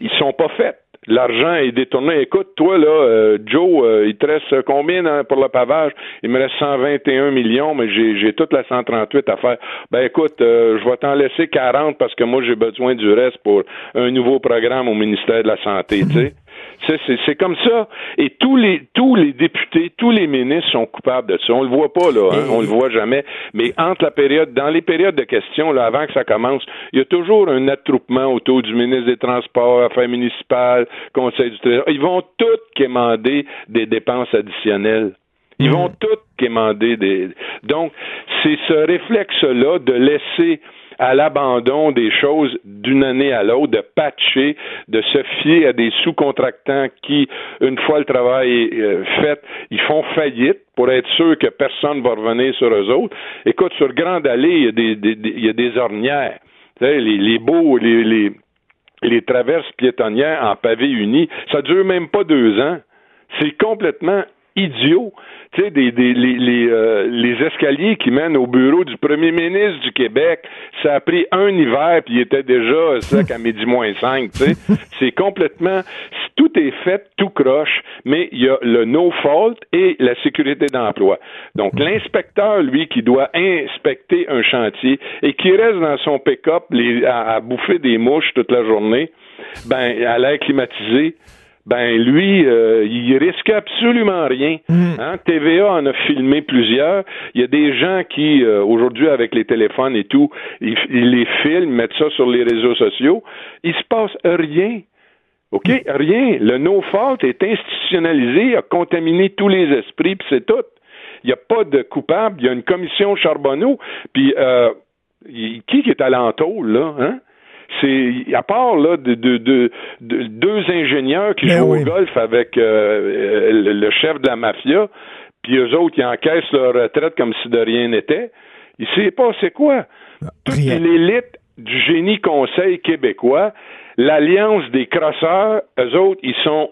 ils sont pas faites. L'argent est détourné. Écoute, toi, là, euh, Joe, euh, il te reste combien dans- pour le pavage? Il me reste 121 millions, mais j'ai, j'ai toute la 138 à faire. Ben écoute, euh, je vais t'en laisser 40 parce que moi, j'ai besoin du reste pour un nouveau programme au ministère de la Santé, tu sais. C'est, c'est, c'est comme ça. Et tous les tous les députés, tous les ministres sont coupables de ça. On le voit pas là, hein, on le voit jamais. Mais entre la période, dans les périodes de questions, là, avant que ça commence, il y a toujours un attroupement autour du ministre des Transports, Affaires municipales, Conseil du Trésor. Ils vont tous quémander des dépenses additionnelles. Ils vont tous quémander des. Donc, c'est ce réflexe-là de laisser à l'abandon des choses d'une année à l'autre, de patcher, de se fier à des sous-contractants qui, une fois le travail euh, fait, ils font faillite pour être sûr que personne va revenir sur eux autres. Écoute, sur Grande Allée, il y a des, ornières. Les, les beaux, les, traverses piétonnières en pavé uni, ça dure même pas deux ans. C'est complètement idiot. Tu sais, des, des, les, les, euh, les escaliers qui mènent au bureau du premier ministre du Québec, ça a pris un hiver, puis il était déjà sec à midi moins cinq, tu sais. [LAUGHS] C'est complètement... Tout est fait, tout croche, mais il y a le no-fault et la sécurité d'emploi. Donc, l'inspecteur, lui, qui doit inspecter un chantier et qui reste dans son pick-up à, à bouffer des mouches toute la journée, ben, à l'air climatisé, ben lui, euh, il risque absolument rien. Hein? TVA en a filmé plusieurs. Il y a des gens qui, euh, aujourd'hui, avec les téléphones et tout, ils, ils les filment, mettent ça sur les réseaux sociaux. Il se passe rien. OK? Rien. Le no-fault est institutionnalisé, a contaminé tous les esprits, puis c'est tout. Il n'y a pas de coupable. Il y a une commission Charbonneau, puis euh, qui est à l'entour, là? Hein? C'est à part là de, de- de- de- deux ingénieurs qui Ben jouent oui. au golf avec euh, euh, le, chef de la mafia, puis eux autres qui encaissent leur retraite comme si de rien n'était. Il sait pas c'est quoi. Toute Rien. l'élite du génie conseil québécois, l'alliance des crosseurs, eux autres, ils sont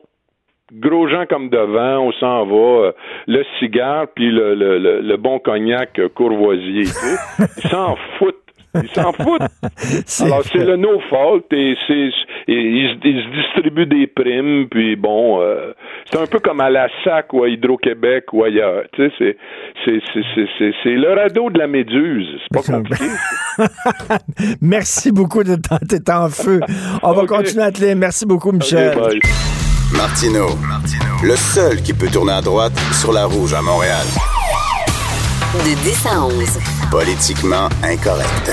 gros gens comme devant, on s'en va, euh, le cigare puis le, le, le, le bon cognac courvoisier. [LAUGHS] Ils s'en foutent. Ils s'en foutent. [LAUGHS] C'est Alors, c'est le no fault et c'est et ils, se- ils se distribuent des primes puis bon euh, c'est un peu comme à la SAC ou à Hydro-Québec ou ailleurs. Tu sais, c'est c'est c'est c'est c'est c'est le radeau de la méduse. C'est pas compliqué. [LAUGHS] Merci beaucoup de t'es en feu. On va continuer à te lire. Merci beaucoup, Michel. Ok, bye. Martino, le seul qui peut tourner à droite sur la rouge à Montréal. De 10 à 11. Politiquement incorrect.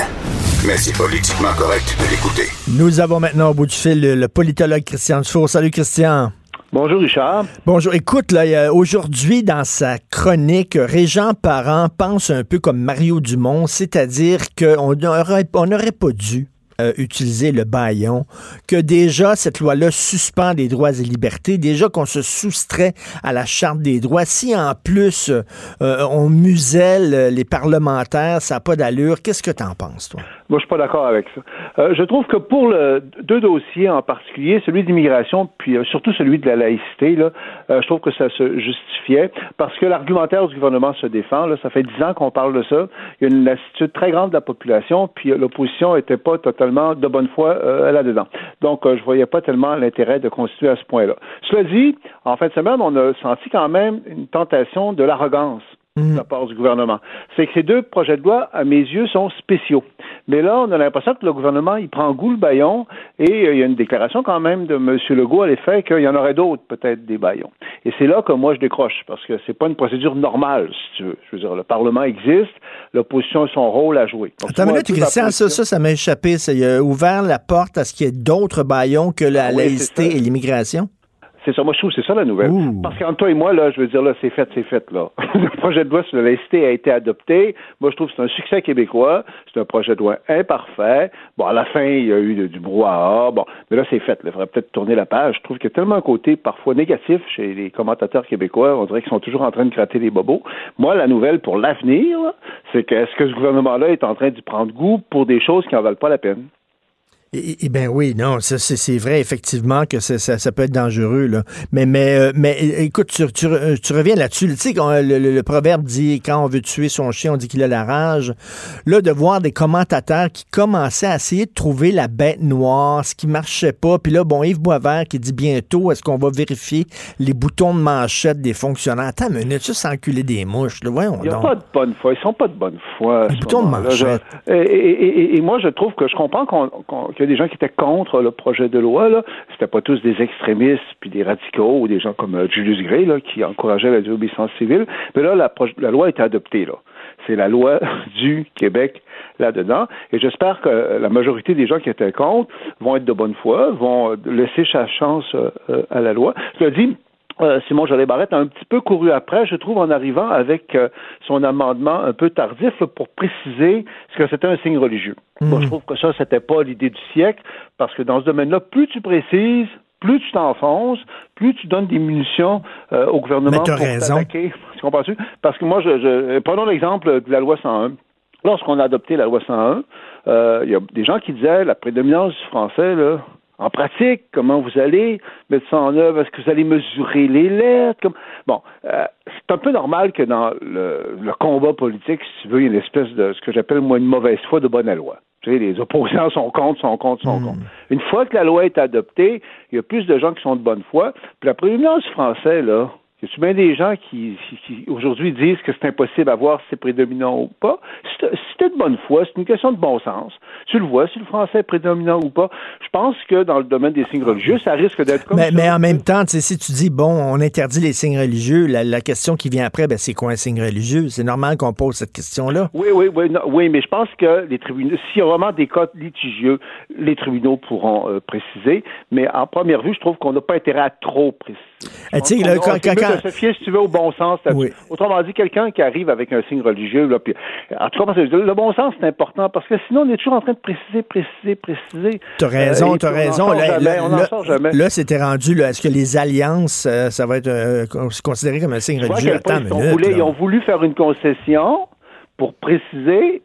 Mais c'est politiquement correct de l'écouter. Nous avons maintenant au bout du fil le, le politologue Christian Dufour. Salut Christian. Bonjour Richard. Bonjour. Écoute, là, aujourd'hui, dans sa chronique, Régent Parent pense un peu comme Mario Dumont, c'est-à-dire qu'on n'aurait on n'aurait pas dû euh, utiliser le baillon, que déjà cette loi-là suspend les droits et libertés, déjà qu'on se soustrait à la charte des droits. Si en plus euh, on muselle les parlementaires, ça n'a pas d'allure. Qu'est-ce que tu en penses, toi? Moi, je suis pas d'accord avec ça. Euh, je trouve que pour le, deux dossiers en particulier, celui d'immigration, puis euh, surtout celui de la laïcité, là, euh, je trouve que ça se justifiait parce que l'argumentaire du gouvernement se défend. Là, ça fait dix ans qu'on parle de ça. Il y a une lassitude très grande de la population, puis euh, l'opposition était pas totalement de bonne foi euh, là-dedans. Donc, je voyais pas tellement l'intérêt de constituer à ce point-là. Cela dit, en fin de semaine, on a senti quand même une tentation de l'arrogance de la part du gouvernement. C'est que ces deux projets de loi, à mes yeux, sont spéciaux. Mais là, on a l'impression que le gouvernement, il prend goût le baillon et euh, il y a une déclaration quand même de M. Legault à l'effet qu'il y en aurait d'autres, peut-être, des baillons. Et c'est là que moi, je décroche, parce que c'est pas une procédure normale, si tu veux. Je veux dire, le Parlement existe, l'opposition a son rôle à jouer. Donc, Attends une minute, Christian, ça, ça, ça m'a échappé. Ça, il a ouvert la porte à ce qu'il y ait d'autres baillons que la Ah oui, laïcité et l'immigration? C'est ça, moi je trouve que c'est ça la nouvelle. Ouh. Parce qu'entre toi et moi, là, je veux dire, là, c'est fait, c'est fait, là. [LAUGHS] le projet de loi sur la laïcité a été adopté. Moi, je trouve que c'est un succès québécois. C'est un projet de loi imparfait. Bon, à la fin, il y a eu du brouhaha. Bon, mais là, c'est fait. là. Il faudrait peut-être tourner la page. Je trouve qu'il y a tellement un côté parfois négatif chez les commentateurs québécois. On dirait qu'ils sont toujours en train de gratter les bobos. Moi, la nouvelle pour l'avenir, c'est que est-ce que ce gouvernement-là est en train d'y prendre goût pour des choses qui en valent pas la peine? Eh bien oui, non, c'est vrai effectivement que ça, ça, peut être dangereux. Là. Mais, mais, euh, mais écoute, tu, tu, euh, tu reviens là-dessus. Tu sais, quand, euh, le, le- le proverbe dit quand on veut tuer son chien, on dit qu'il a la rage. Là, de voir des commentateurs qui commençaient à essayer de trouver la bête noire, ce qui marchait pas. Puis là, bon, Yves Boisvert qui dit bientôt, est-ce qu'on va vérifier les boutons de manchette des fonctionnaires? Attends une minute, c'est enculer des mouches. Là. Voyons Il n'y a donc. pas de bonne foi. Ils sont pas de bonne foi. Les boutons de manchette. Je- Et, et- et- et moi, je trouve que je comprends qu'on- qu'on- qu'il y a des gens qui étaient contre le projet de loi. C'était pas tous des extrémistes puis des radicaux ou des gens comme euh, Julius Gray là, qui encourageaient la désobéissance civile. Mais là, la, la loi été adoptée. C'est la loi [LAUGHS] du Québec là-dedans. Et j'espère que euh, la majorité des gens qui étaient contre vont être de bonne foi, vont euh, laisser sa chance à la loi. Je le Simon Jolet Barrette a un petit peu couru après, je trouve, en arrivant avec euh, son amendement un peu tardif pour préciser ce que c'était un signe religieux. Moi, je trouve que ça, c'était pas l'idée du siècle, parce que dans ce domaine-là, plus tu précises, plus tu t'enfonces, plus tu donnes des munitions euh, au gouvernement Mais pour raison. t'attaquer. [LAUGHS] Tu? Parce que moi, je, je prenons l'exemple de la loi 101. Lorsqu'on a adopté la loi 101, euh, il y a des gens qui disaient la prédominance du français, là, en pratique, comment vous allez mettre ça en œuvre? Est-ce que vous allez mesurer les lettres? Comme... Bon, euh, c'est un peu normal que dans le, le combat politique, si tu veux, il y a une espèce de ce que j'appelle, moi, une mauvaise foi de bonne loi. Tu sais, les opposants sont contre, sont contre, sont contre. Une fois que la loi est adoptée, il y a plus de gens qui sont de bonne foi. Puis la prédominance du français, là, y bien des gens qui, aujourd'hui disent que c'est impossible à voir si c'est prédominant ou pas? T'es de bonne foi, c'est une question de bon sens. Tu le vois, si le français est prédominant ou pas. Je pense que dans le domaine des signes religieux, ça risque d'être comme Mais, ça. mais en même temps, si tu dis, bon, on interdit les signes religieux, la, la question qui vient après, ben, c'est quoi un signe religieux? C'est normal qu'on pose cette question-là. Oui, oui, oui, non, oui, mais je pense que les tribunaux, s'il y a vraiment des cas litigieux, les tribunaux pourront euh, préciser. Mais en première vue, je trouve qu'on n'a pas intérêt à trop préciser. Eh, tu sais, a- quand- se fier, si tu veux, au bon sens. Oui. Autrement dit, quelqu'un qui arrive avec un signe religieux, là, puis, en tout cas, le bon sens, c'est important, parce que sinon, on est toujours en train de préciser, préciser, préciser. T'as raison, Euh, t'as raison. Là, jamais, là, on n'en là- sort jamais. là, c'était rendu, est-ce que les alliances, euh, ça va être euh, considéré comme un signe religieux? Attends minute. voulu, ils ont voulu faire une concession pour préciser,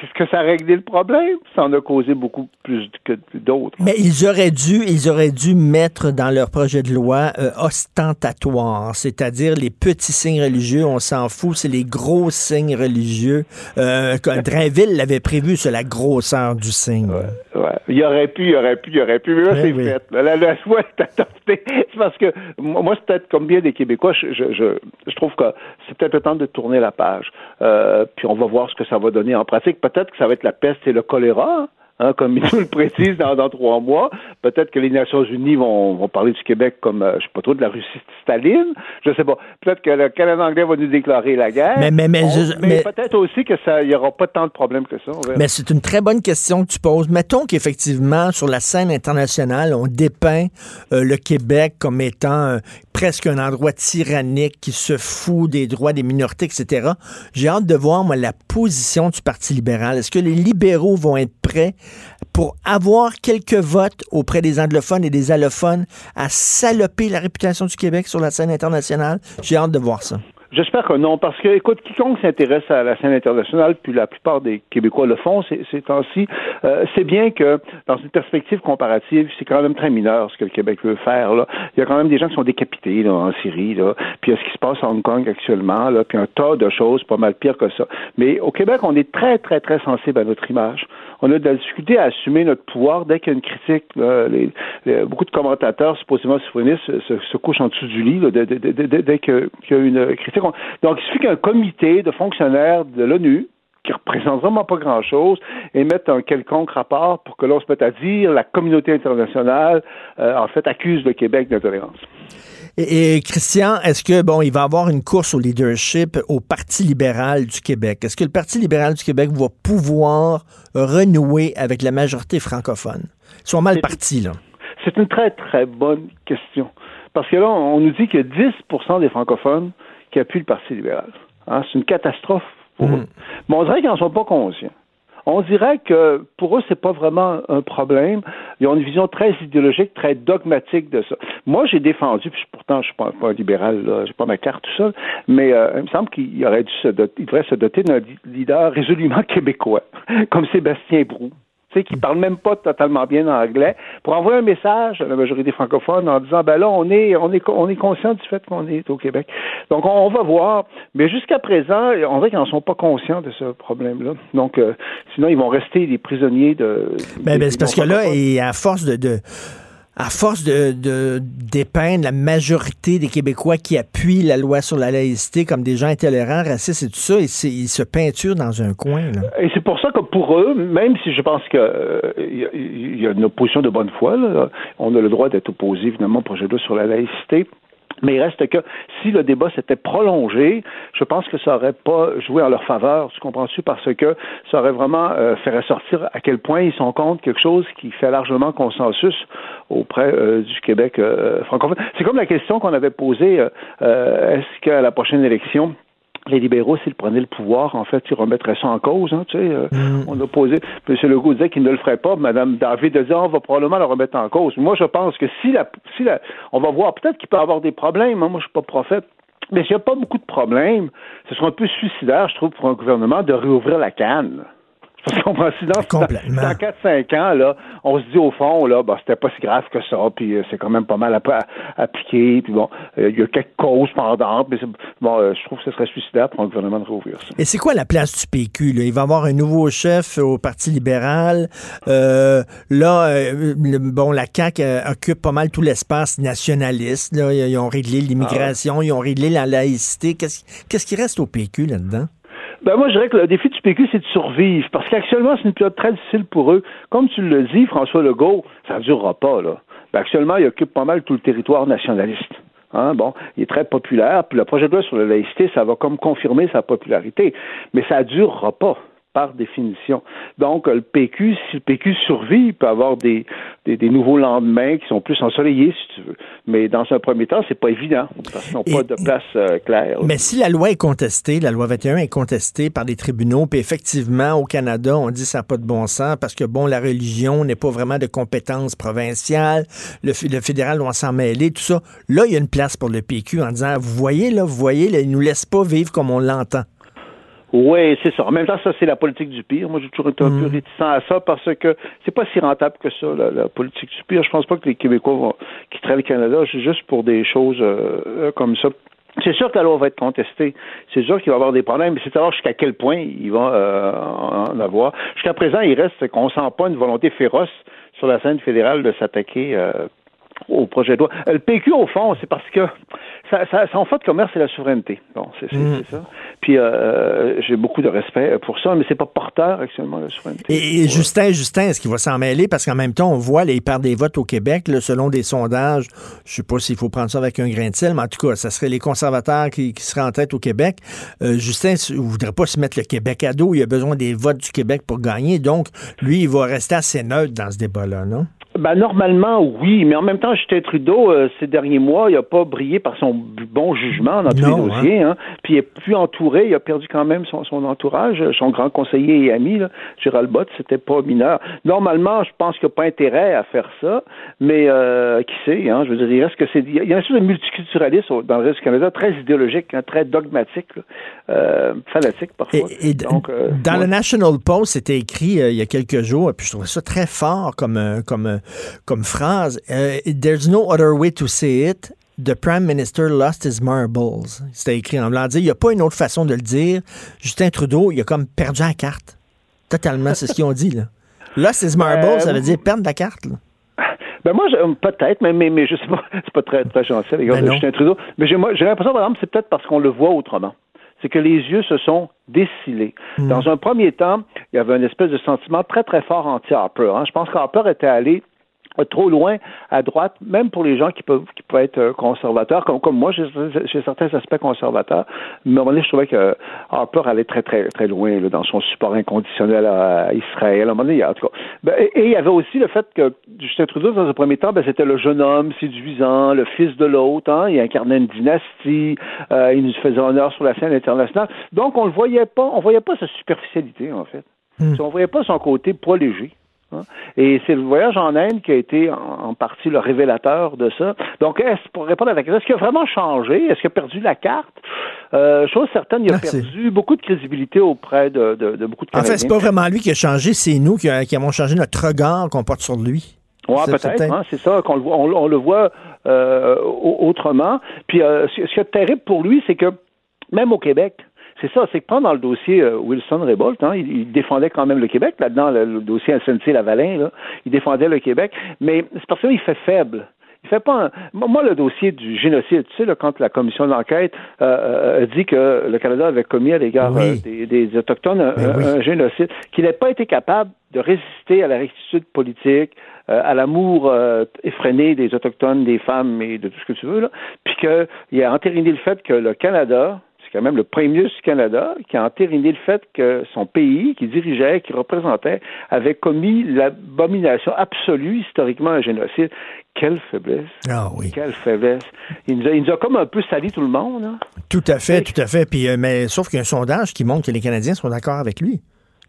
puisque ça a réglé le problème, ça en a causé beaucoup plus que d'autres. Mais ils auraient dû, ils auraient dû mettre dans leur projet de loi euh, ostentatoire, c'est-à-dire les petits signes religieux, on s'en fout, c'est les gros signes religieux. Euh, quand Drainville l'avait prévu sur la grosseur du signe. Ouais. Il y aurait pu, il aurait pu, il aurait pu, mais là, Ben c'est oui. fait. La, la loi est adoptée. C'est parce que, moi, c'est peut-être comme bien des Québécois, je, je, je, je trouve que c'est peut-être le temps de tourner la page. Euh, puis on va voir ce que ça va donner en pratique. Peut-être que ça va être la peste et le choléra. Hein, comme ils [LAUGHS] nous le précisent dans, dans trois mois. Peut-être que les Nations Unies vont, vont parler du Québec comme, euh, je sais pas trop, de la Russie Staline. Je sais pas. Peut-être que le Canada anglais va nous déclarer la guerre. Mais, mais, mais, peut-être aussi que ça, il y aura pas tant de problèmes que ça. Mais c'est une très bonne question que tu poses. Mettons qu'effectivement, sur la scène internationale, on dépeint euh, le Québec comme étant euh, presque un endroit tyrannique qui se fout des droits des minorités, etc. J'ai hâte de voir, moi, la position du Parti libéral. Est-ce que les libéraux vont être prêts pour avoir quelques votes auprès des anglophones et des allophones à saloper la réputation du Québec sur la scène internationale? J'ai hâte de voir ça. J'espère que non, parce que, écoute, quiconque s'intéresse à la scène internationale, puis la plupart des Québécois le font ces, ces temps-ci, euh, c'est bien que, dans une perspective comparative, c'est quand même très mineur ce que le Québec veut faire. Là. Il y a quand même des gens qui sont décapités là, en Syrie, là. puis il y a ce qui se passe à Hong Kong actuellement, là, puis un tas de choses pas mal pire que ça. Mais au Québec, on est très, très, très sensible à notre image. On a de la difficulté à assumer notre pouvoir dès qu'il y a une critique. là, beaucoup de commentateurs, supposément souverainistes, se, se, couchent en dessous du lit là, dès, dès- dès- qu'il y a une critique. On- Donc, il suffit qu'un comité de fonctionnaires de l'ONU qui représente vraiment pas grand-chose, émette un quelconque rapport pour que l'on se mette à dire la communauté internationale, euh, en fait, accuse le Québec d'intolérance. Et, et Christian, est-ce que bon, il va y avoir une course au leadership au Parti libéral du Québec? Est-ce que le Parti libéral du Québec va pouvoir renouer avec la majorité francophone? Ils sont mal partis, là. C'est une très, très bonne question. Parce que là, on nous dit a 10% des francophones qui appuient le Parti libéral. Hein, c'est une catastrophe pour Mm. eux. Mais on dirait qu'ils n'en sont pas conscients. On dirait que pour eux, c'est pas vraiment un problème. Ils ont une vision très idéologique, très dogmatique de ça. Moi, j'ai défendu, puis pourtant, je suis pas, pas un libéral, là, j'ai pas ma carte tout seul, mais euh, il me semble qu'il aurait dû se doter, il devrait se doter d'un leader résolument [LAUGHS] québécois, comme Sébastien Brou tu sais, qui parle même pas totalement bien anglais, pour envoyer un message à la majorité francophone en disant ben là on est on est on est conscient du fait qu'on est au Québec. Donc on, on va voir, mais jusqu'à présent, on dirait qu'ils n'en sont pas conscients de ce problème-là. Donc euh, sinon ils vont rester des prisonniers de. Ben, ben, c'est parce que là, et à force de, de- à force de, dépeindre la majorité des Québécois qui appuient la loi sur la laïcité comme des gens intolérants, racistes et tout ça, ils, se- peinturent dans un coin. Et c'est pour ça que pour eux, même si je pense qu'il y, a- il y a une opposition de bonne foi, on a le droit d'être opposé évidemment au projet de loi sur la laïcité. Mais il reste que si le débat s'était prolongé, je pense que ça n'aurait pas joué en leur faveur, tu comprends-tu, parce que ça aurait vraiment euh, fait ressortir à quel point ils sont contre quelque chose qui fait largement consensus auprès euh, du Québec euh, francophone. C'est comme la question qu'on avait posée, euh, euh, est-ce qu'à la prochaine élection, les libéraux, s'ils prenaient le pouvoir, en fait, ils remettraient ça en cause. Hein, tu sais, euh, On a posé, M. Legault disait qu'il ne le ferait pas. Mme David a dit, on va probablement le remettre en cause. Moi, je pense que si la, si la, on va voir, peut-être qu'il peut y avoir des problèmes. hein, moi, je suis pas prophète. Mais s'il n'y a pas beaucoup de problèmes, ce serait un peu suicidaire, je trouve, pour un gouvernement de réouvrir la canne. Parce qu'on si dans, Complètement. dans 4-5 ans, là, on se dit au fond, là, bah, c'était pas si grave que ça, puis euh, c'est quand même pas mal à, à- appliqué, puis bon, euh, il y a quelques causes pendantes, mais bon, euh, je trouve que ce serait suicidaire pour un gouvernement de réouvrir ça. Et c'est quoi la place du PQ? Là? Il va y avoir un nouveau chef au Parti libéral. Euh, là, le- bon, la CAQ occupe pas mal tout l'espace nationaliste. Là. Ils ils ont réglé l'immigration, ils ont réglé la laïcité. Qu'est-ce qu'est-ce qui reste au PQ là-dedans? Ben moi, je dirais que le défi du PQ, c'est de survivre. Parce qu'actuellement, c'est une période très difficile pour eux. Comme tu le dis, François Legault, ça ne durera pas, là. Ben, actuellement, il occupe pas mal tout le territoire nationaliste. Hein, bon, il est très populaire, puis le projet de loi sur la laïcité, ça va comme confirmer sa popularité. Mais ça ne durera pas, par définition. Donc, le PQ, si le PQ survit, il peut avoir des, des, des nouveaux lendemains qui sont plus ensoleillés, si tu veux. Mais dans un premier temps, c'est pas évident, parce qu'ils n'ont pas de place euh, claire. Mais si la loi est contestée, la loi 21 est contestée par des tribunaux, puis effectivement, au Canada, on dit ça n'a pas de bon sens parce que, bon, la religion n'est pas vraiment de compétence provinciale, le, fédéral doit s'en mêler, tout ça. Là, il y a une place pour le PQ en disant, vous voyez, là, vous voyez, là, il nous laisse pas vivre comme on l'entend. Oui, c'est ça. En même temps, ça, c'est la politique du pire. Moi, j'ai toujours été un peu Mm. réticent à ça parce que c'est pas si rentable que ça, la, la politique du pire. Je pense pas que les Québécois vont, quitteraient le Canada c'est juste pour des choses euh, euh, comme ça. C'est sûr que la loi va être contestée. C'est sûr qu'il va y avoir des problèmes, mais c'est savoir jusqu'à quel point il va euh, en avoir. Jusqu'à présent, il reste qu'on sent pas une volonté féroce sur la scène fédérale de s'attaquer euh, au projet de loi. Euh, le PQ, au fond, c'est parce que ça, ça, ça en fait commerce, c'est la souveraineté. Bon, c'est Mm. ça. Puis euh, j'ai beaucoup de respect pour ça, mais c'est pas porteur actuellement la souveraineté. Et, et Justin, Justin, est-ce qu'il va s'en mêler? Parce qu'en même temps, on voit, il perd des votes au Québec, là, selon des sondages. Je sais pas s'il faut prendre ça avec un grain de sel, mais en tout cas, ça serait les conservateurs qui, qui seraient en tête au Québec. Euh, Justin ne voudrait pas se mettre le Québec à dos. Il a besoin des votes du Québec pour gagner. Donc, lui, il va rester assez neutre dans ce débat-là, non? Ben, normalement, oui, mais en même temps, Justin Trudeau, euh, ces derniers mois, il n'a pas brillé par son bon jugement dans tous Non, les dossiers. Hein. Puis il est plus entouré, il a perdu quand même son, son entourage, son grand conseiller et ami, là, Gérald Bott, c'était pas mineur. Normalement, je pense qu'il n'y a pas intérêt à faire ça, mais euh, qui sait, hein, je veux dire, il reste que c'est. Il y a une sorte de multiculturalisme dans le reste du Canada, très idéologique, hein, très dogmatique, là, euh, fanatique parfois. Et, et Donc, euh, dans ouais. le National Post, c'était écrit il y a quelques jours, puis je trouvais ça très fort comme, comme, comme phrase. There's no other way to say it. The Prime Minister lost his marbles. C'était écrit en blanc. Il n'y a pas une autre façon de le dire. Justin Trudeau, il a comme perdu la carte. Totalement, c'est ce qu'ils ont dit. Là. Lost his marbles, Euh, ça veut dire perdre la carte. là. Ben moi, peut-être, mais, mais, mais je sais pas, [LAUGHS] c'est pas très, très gentil, les gars, Ben. Justin Trudeau. Mais j'ai, l'impression, par exemple, c'est peut-être parce qu'on le voit autrement. C'est que les yeux se sont décilés. Hmm. Dans un premier temps, il y avait une espèce de sentiment très, très fort anti-Harper. hein. Je pense qu'Harper était allé trop loin à droite, même pour les gens qui peuvent, qui peuvent être euh, conservateurs, comme, comme moi, j'ai, certains aspects conservateurs, mais à un moment donné, je trouvais que Harper allait très, très, très loin là, dans son support inconditionnel à Israël. À un moment donné, en tout cas. Ben, et, et il y avait aussi le fait que Justin Trudeau, dans un premier temps, ben, c'était le jeune homme séduisant, le fils de l'autre, hein, il incarnait une dynastie, euh, il nous faisait honneur sur la scène internationale. Donc, on le voyait pas, on voyait pas sa superficialité, en fait. On voyait pas son côté poids léger. Hein? Et c'est le voyage en Inde qui a été en, en partie le révélateur de ça. Donc, est-ce, pour répondre à la question, est-ce qu'il a vraiment changé? Est-ce qu'il a perdu la carte? Euh, chose certaine, il a Ah, perdu beaucoup de crédibilité auprès de, de- de beaucoup de En Canadiens. fait, c'est pas vraiment lui qui a changé, c'est nous qui, a- qui avons changé notre regard qu'on porte sur lui. C'est peut-être. hein, c'est ça qu'on le voit, on, on le voit euh, au- autrement. Puis, euh, ce, ce qui est terrible pour lui, c'est que même au Québec, c'est ça, c'est que prendre dans le dossier euh, Wilson Revolt, hein, il, il défendait quand même le Québec là-dedans, le, le dossier SNC Lavalin, là, il défendait le Québec, mais c'est parce qu'il fait faible. Il fait pas un... Moi, le dossier du génocide, tu sais, là, quand la commission d'enquête euh, euh, a dit que le Canada avait commis à l'égard Oui. euh, des, des Autochtones un, Ben oui. un génocide, qu'il n'ait pas été capable de résister à la rectitude politique, à l'amour effréné des Autochtones, des femmes et de tout ce que tu veux, là, puis qu'il a entériné le fait que le Canada, quand même le premier ministre du Canada qui a entériné le fait que son pays, qui dirigeait, qui représentait, avait commis l'abomination absolue, historiquement, un génocide. Quelle faiblesse! Ah oui. Quelle faiblesse! Il nous a, il nous a comme un peu sali tout le monde. Hein? Tout à fait, tout à fait. Puis, euh, mais sauf qu'il y a un sondage qui montre que les Canadiens sont d'accord avec lui.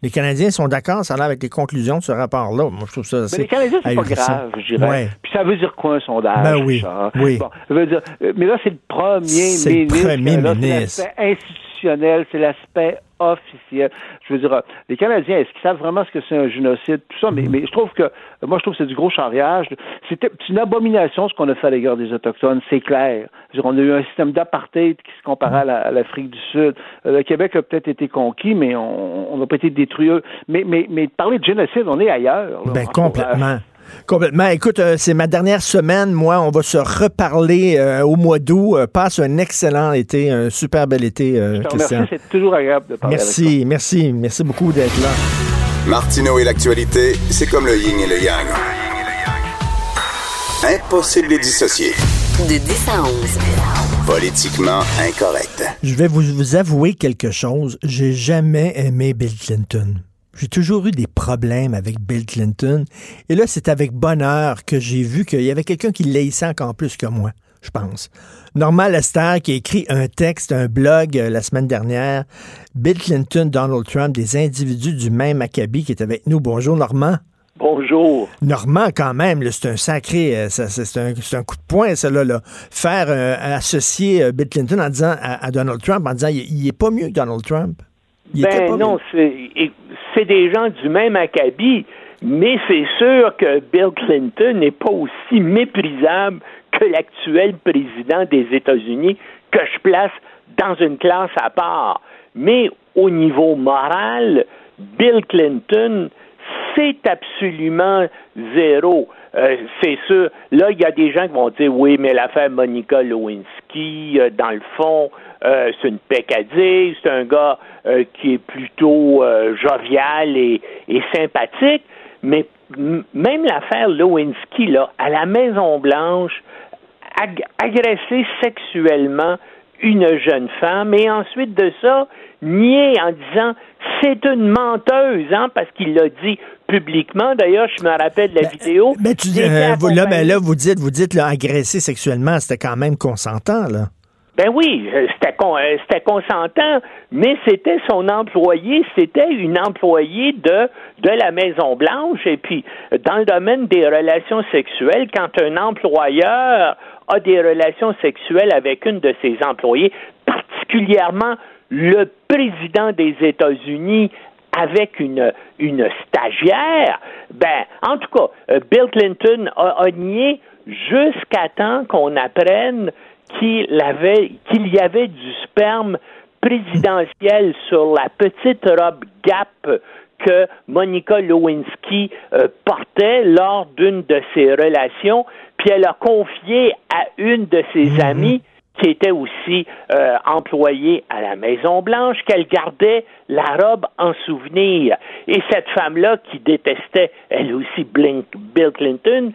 Les Canadiens sont d'accord, ça a l'air avec les conclusions de ce rapport-là. Moi, je trouve ça Mais assez les Canadiens, c'est pas grave, je dirais. Ouais. Puis ça veut dire quoi un sondage? Ben oui, Richard? oui. Bon, ça veut dire, euh, mais là, c'est le premier C'est le ministre. premier ministre. C'est l'aspect institutionnel, c'est l'aspect officiel. Je veux dire, les Canadiens, est-ce qu'ils savent vraiment ce que c'est un génocide? Tout ça, mais, mais je trouve que, moi, je trouve que c'est du gros charriage. C'est une abomination ce qu'on a fait à l'égard des Autochtones, c'est clair. Dire, on a eu un système d'apartheid qui se comparait à la- à l'Afrique du Sud. Euh, Le Québec a peut-être été conquis, mais on n'a pas été détruit. Mais, mais, mais parler de génocide, on est ailleurs. là. Ben, cas, complètement. Écoute, euh, c'est ma dernière semaine. Moi, on va se reparler euh, au mois d'août. Euh, passe un excellent été, un super bel été, euh, Christian. c'est toujours agréable de parler avec toi. Merci, merci, merci beaucoup d'être là. Martineau et l'actualité, c'est comme le yin et le yang. Impossible de les dissocier. De 10 à 11. Politiquement incorrect. Je vais vous, vous avouer quelque chose. J'ai jamais aimé Bill Clinton. J'ai toujours eu des problèmes avec Bill Clinton. Et là, c'est avec bonheur que j'ai vu qu'il y avait quelqu'un qui l'haïssait encore plus que moi, je pense. Normand Lester qui a écrit un texte, un blog euh, la semaine dernière. Bill Clinton, Donald Trump, des individus du même acabit qui est avec nous. Bonjour, Normand. Bonjour. Normand, quand même, c'est un sacré, euh, c'est un, coup de poing, ça, là. là. Faire euh, associer Bill Clinton en disant à, à Donald Trump, en disant il, il est pas mieux que Donald Trump. Il Ben pas non, c'est c'est des gens du même acabit, mais c'est sûr que Bill Clinton n'est pas aussi méprisable que l'actuel président des États-Unis que je place dans une classe à part. Mais au niveau moral, Bill Clinton, c'est absolument zéro. Euh, c'est sûr. Là, il y a des gens qui vont dire oui, mais l'affaire Monica Lewinsky, euh, dans le fond, euh, c'est une peccadille, c'est un gars qui est plutôt jovial et, sympathique. Mais même l'affaire Lewinsky, là, à la Maison Blanche, agresser sexuellement une jeune femme et ensuite de ça, nier en disant c'est une menteuse, hein, parce qu'il l'a dit publiquement. D'ailleurs, je me rappelle de la vidéo. Mais tu, euh, vous, là, ben là, vous dites, vous dites là, sexuellement, c'était quand même consentant, là. Ben oui, euh, euh, c'était consentant, mais c'était son employé, c'était une employée de de la Maison Blanche. Et puis, dans le domaine des relations sexuelles, quand un employeur a des relations sexuelles avec une de ses employés, particulièrement le président des États-Unis avec une, une stagiaire, ben, en tout cas, euh, Bill Clinton a, nié jusqu'à temps qu'on apprenne qu'il avait, qu'il y avait du sperme présidentiel sur la petite robe Gap que Monica Lewinsky euh, portait lors d'une de ses relations, puis elle a confié à une de ses mhm. amies qui était aussi euh, employée à la Maison Blanche, qu'elle gardait la robe en souvenir. Et cette femme-là, qui détestait elle aussi Bill Clinton,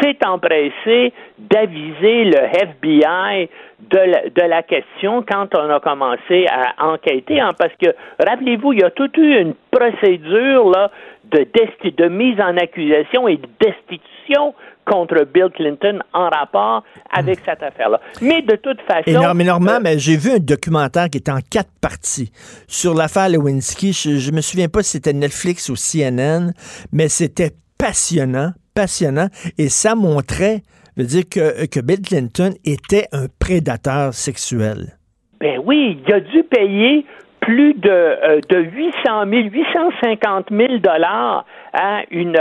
s'est empressée d'aviser le FBI de la, de la, question quand on a commencé à enquêter, hein, parce que, rappelez-vous, il y a toute eu une procédure là, de, de mise en accusation et de destitution contre Bill Clinton en rapport avec cette affaire-là. Mais de toute façon... Mais Normand, euh, j'ai vu un documentaire qui est en quatre parties sur l'affaire Lewinsky. Je, ne me souviens pas si c'était Netflix ou CNN, mais c'était passionnant, passionnant, et ça montrait, veut dire que, que Bill Clinton était un prédateur sexuel. Ben oui, il a dû payer plus de, euh, de 800 000, 850 000 dollars à une,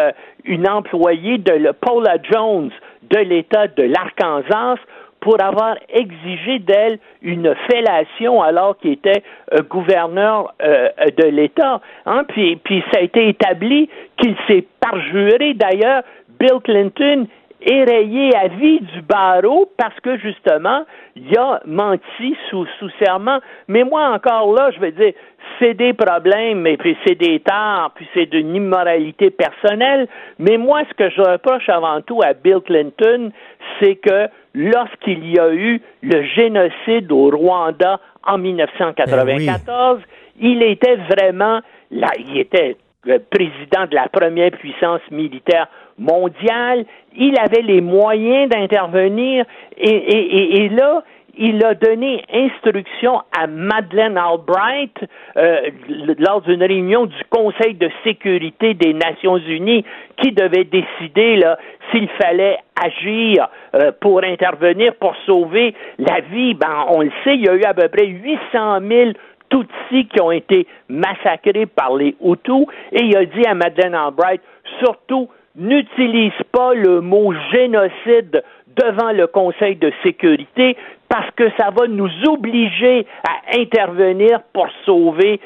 employée de Paula Jones de l'État de l'Arkansas pour avoir exigé d'elle une fellation alors qu'il était euh, gouverneur euh, de l'État. Hein? Puis, puis ça a été établi qu'il s'est parjuré. D'ailleurs, Bill Clinton est rayé à vie du barreau parce que justement, il a menti sous, sous serment. Mais moi, encore là, je vais dire, c'est des problèmes, et puis c'est des torts, puis c'est d'une immoralité personnelle. Mais moi, ce que je reproche avant tout à Bill Clinton, c'est que lorsqu'il y a eu le génocide au Rwanda en 1994, eh il était vraiment là, il était le président de la première puissance militaire mondiale, il avait les moyens d'intervenir et, et, et, là, il a donné instruction à Madeleine Albright euh, lors d'une réunion du Conseil de sécurité des Nations Unies qui devait décider là s'il fallait agir euh, pour intervenir pour sauver la vie. Ben, on le sait, il y a eu à peu près 800 000 Tutsis qui ont été massacrés par les Hutus et il a dit à Madeleine Albright surtout n'utilise pas le mot génocide devant le Conseil de sécurité parce que ça va nous obliger à intervenir pour sauver,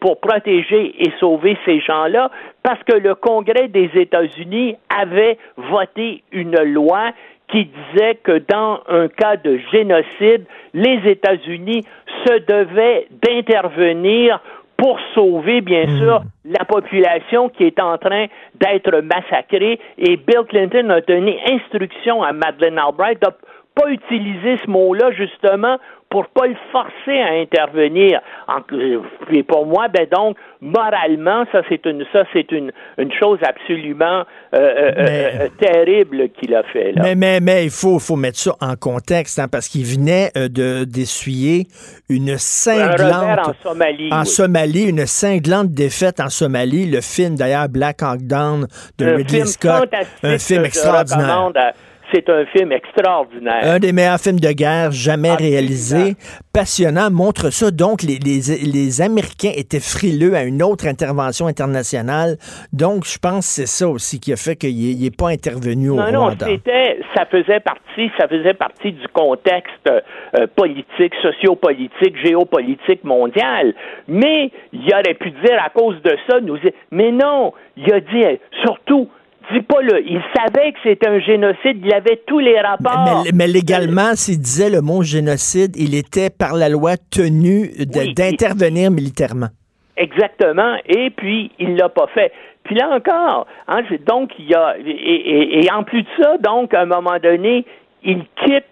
pour protéger et sauver ces gens-là, parce que le Congrès des États-Unis avait voté une loi qui disait que dans un cas de génocide, les États-Unis se devaient d'intervenir pour sauver, bien hmm. sûr, la population qui est en train d'être massacrée. Et Bill Clinton a donné instruction à Madeleine Albright de pas utiliser ce mot-là, justement, pour pas le forcer à intervenir. Et pour moi, ben donc, moralement, ça c'est une ça c'est une, une chose absolument euh, euh, euh, terrible qu'il a fait. Là. Mais mais mais il faut faut mettre ça en contexte hein, parce qu'il venait de d'essuyer une cinglante en Somalie, en Somalie, une cinglante défaite en Somalie. Le film d'ailleurs Black Hawk Down de Ridley Scott, un film extraordinaire c'est un film extraordinaire. Un des meilleurs films de guerre jamais réalisés. Passionnant, montre ça. Donc, les, les, les, Américains étaient frileux à une autre intervention internationale. Donc, je pense que c'est ça aussi qui a fait qu'il n'est pas intervenu au non, Rwanda. Non, c'était, ça faisait partie, ça faisait partie du contexte euh, politique, sociopolitique, géopolitique mondial. Mais il aurait pu dire à cause de ça, nous, mais non, il a dit surtout dis pas le. Il savait que c'était un génocide. Il avait tous les rapports. Mais, légalement, s'il disait le mot génocide, il était par la loi tenu d'intervenir militairement. Exactement. Et puis, il l'a pas fait. Puis là encore, hein, donc il y a et, en plus de ça, donc à un moment donné, il quitte.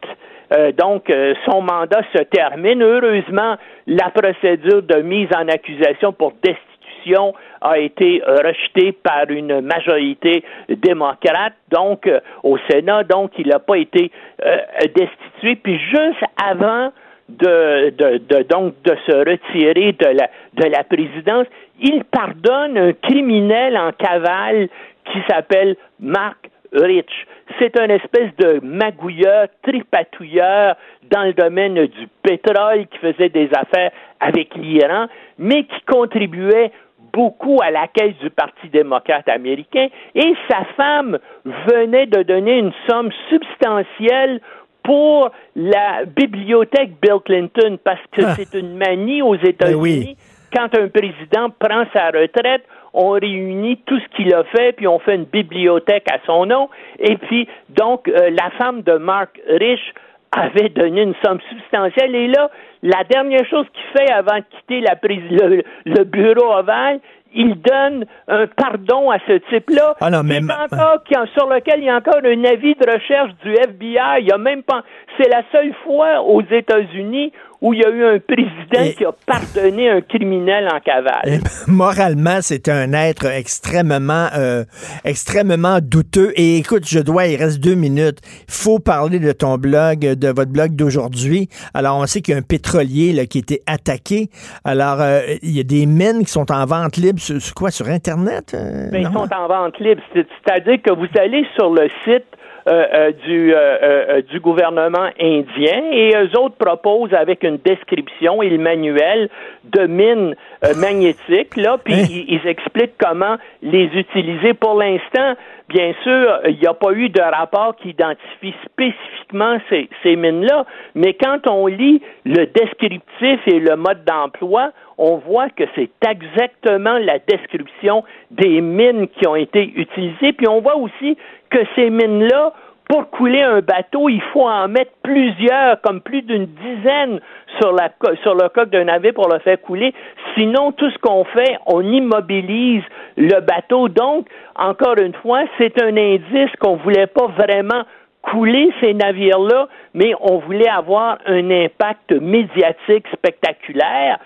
Euh, donc, euh, son mandat se termine. Heureusement, la procédure de mise en accusation pour destitution a été rejeté par une majorité démocrate, donc euh, au Sénat, donc il n'a pas été euh, destitué. Puis juste avant de, de, donc de se retirer de la de la présidence, il pardonne un criminel en cavale qui s'appelle Mark Rich. C'est un espèce de magouilleur, tripatouilleur dans le domaine du pétrole qui faisait des affaires avec l'Iran, mais qui contribuait beaucoup à la caisse du Parti démocrate américain et sa femme venait de donner une somme substantielle pour la bibliothèque Bill Clinton parce que ah. c'est une manie aux ben États-Unis. Quand un président prend sa retraite, on réunit tout ce qu'il a fait, puis on fait une bibliothèque à son nom. Et puis, donc, euh, la femme de Mark Rich avait donné une somme substantielle. Et là, la dernière chose qu'il fait avant de quitter la le, le bureau ovale, il donne un pardon à ce type-là. Ah non, mais... encore, sur lequel il y a encore un avis de recherche du FBI. Il y a même pas. C'est la seule fois aux États-Unis où il y a eu un président qui a pardonné un criminel en cavale. moralement, c'est un être extrêmement, euh, extrêmement douteux. Et écoute, je dois, il reste deux minutes. Il faut parler de ton blog, de votre blog d'aujourd'hui. Alors, on sait qu'il y a un pétrolier là, qui a été attaqué. Alors, euh, il y a des mines qui sont en vente libre sur, quoi? Sur Internet? Euh, ils sont en vente libre. C'est-à-dire que vous allez sur le site euh, euh, du, euh, du gouvernement indien et eux autres proposent avec une description et le manuel de mines magnétiques, là, puis hein? ils, expliquent comment les utiliser. Pour l'instant, bien sûr, il n'y a pas eu de rapport qui identifie spécifiquement ces, mines-là, mais quand on lit le descriptif et le mode d'emploi, on voit que c'est exactement la description des mines qui ont été utilisées, puis on voit aussi que ces mines-là, pour couler un bateau, il faut en mettre plusieurs, comme plus d'une dizaine sur, le coque d'un navire pour le faire couler. Sinon, tout ce qu'on fait, on immobilise le bateau. Donc, encore une fois, c'est un indice qu'on voulait pas vraiment couler ces navires-là, mais on voulait avoir un impact médiatique spectaculaire,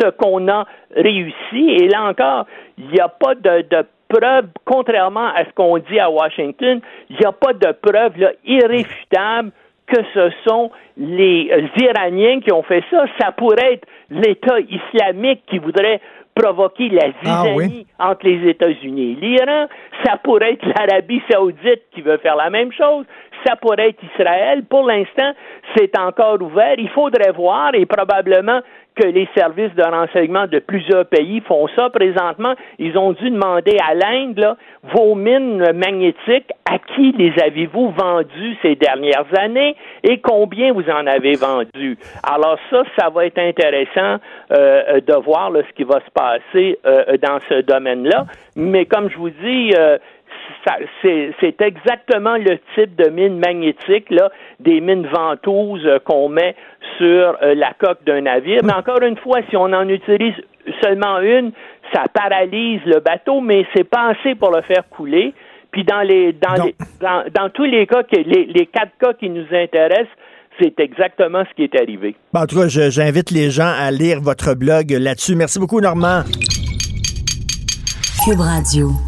ce qu'on a réussi. Et là encore, il n'y a pas de, de preuve, contrairement à ce qu'on dit à Washington, il n'y a pas de preuve là, irréfutable que ce sont les Iraniens qui ont fait ça. Ça pourrait être l'État islamique qui voudrait provoquer la ah zizanie entre les États-Unis et l'Iran. Ça pourrait être l'Arabie saoudite qui veut faire la même chose. Ça pourrait être Israël. Pour l'instant, c'est encore ouvert. Il faudrait voir et probablement que les services de renseignement de plusieurs pays font ça présentement. Ils ont dû demander à l'Inde, vos mines magnétiques, à qui les avez-vous vendues ces dernières années et combien vous en avez vendu. Alors ça, ça va être intéressant euh, de voir ce qui va se passer euh, dans ce domaine-là. Mais comme je vous dis, euh, c'est exactement le type de mine magnétique, là, des mines ventouses euh, qu'on met sur euh, la coque d'un navire. Mais encore une fois, si on en utilise seulement une, ça paralyse le bateau, mais c'est pensé pour le faire couler. Puis dans les dans, les, dans, tous les cas, les, les quatre cas qui nous intéressent, c'est exactement ce qui est arrivé. en tout cas, j'invite les gens à lire votre blog là-dessus. Merci beaucoup, Normand. Cube Radio.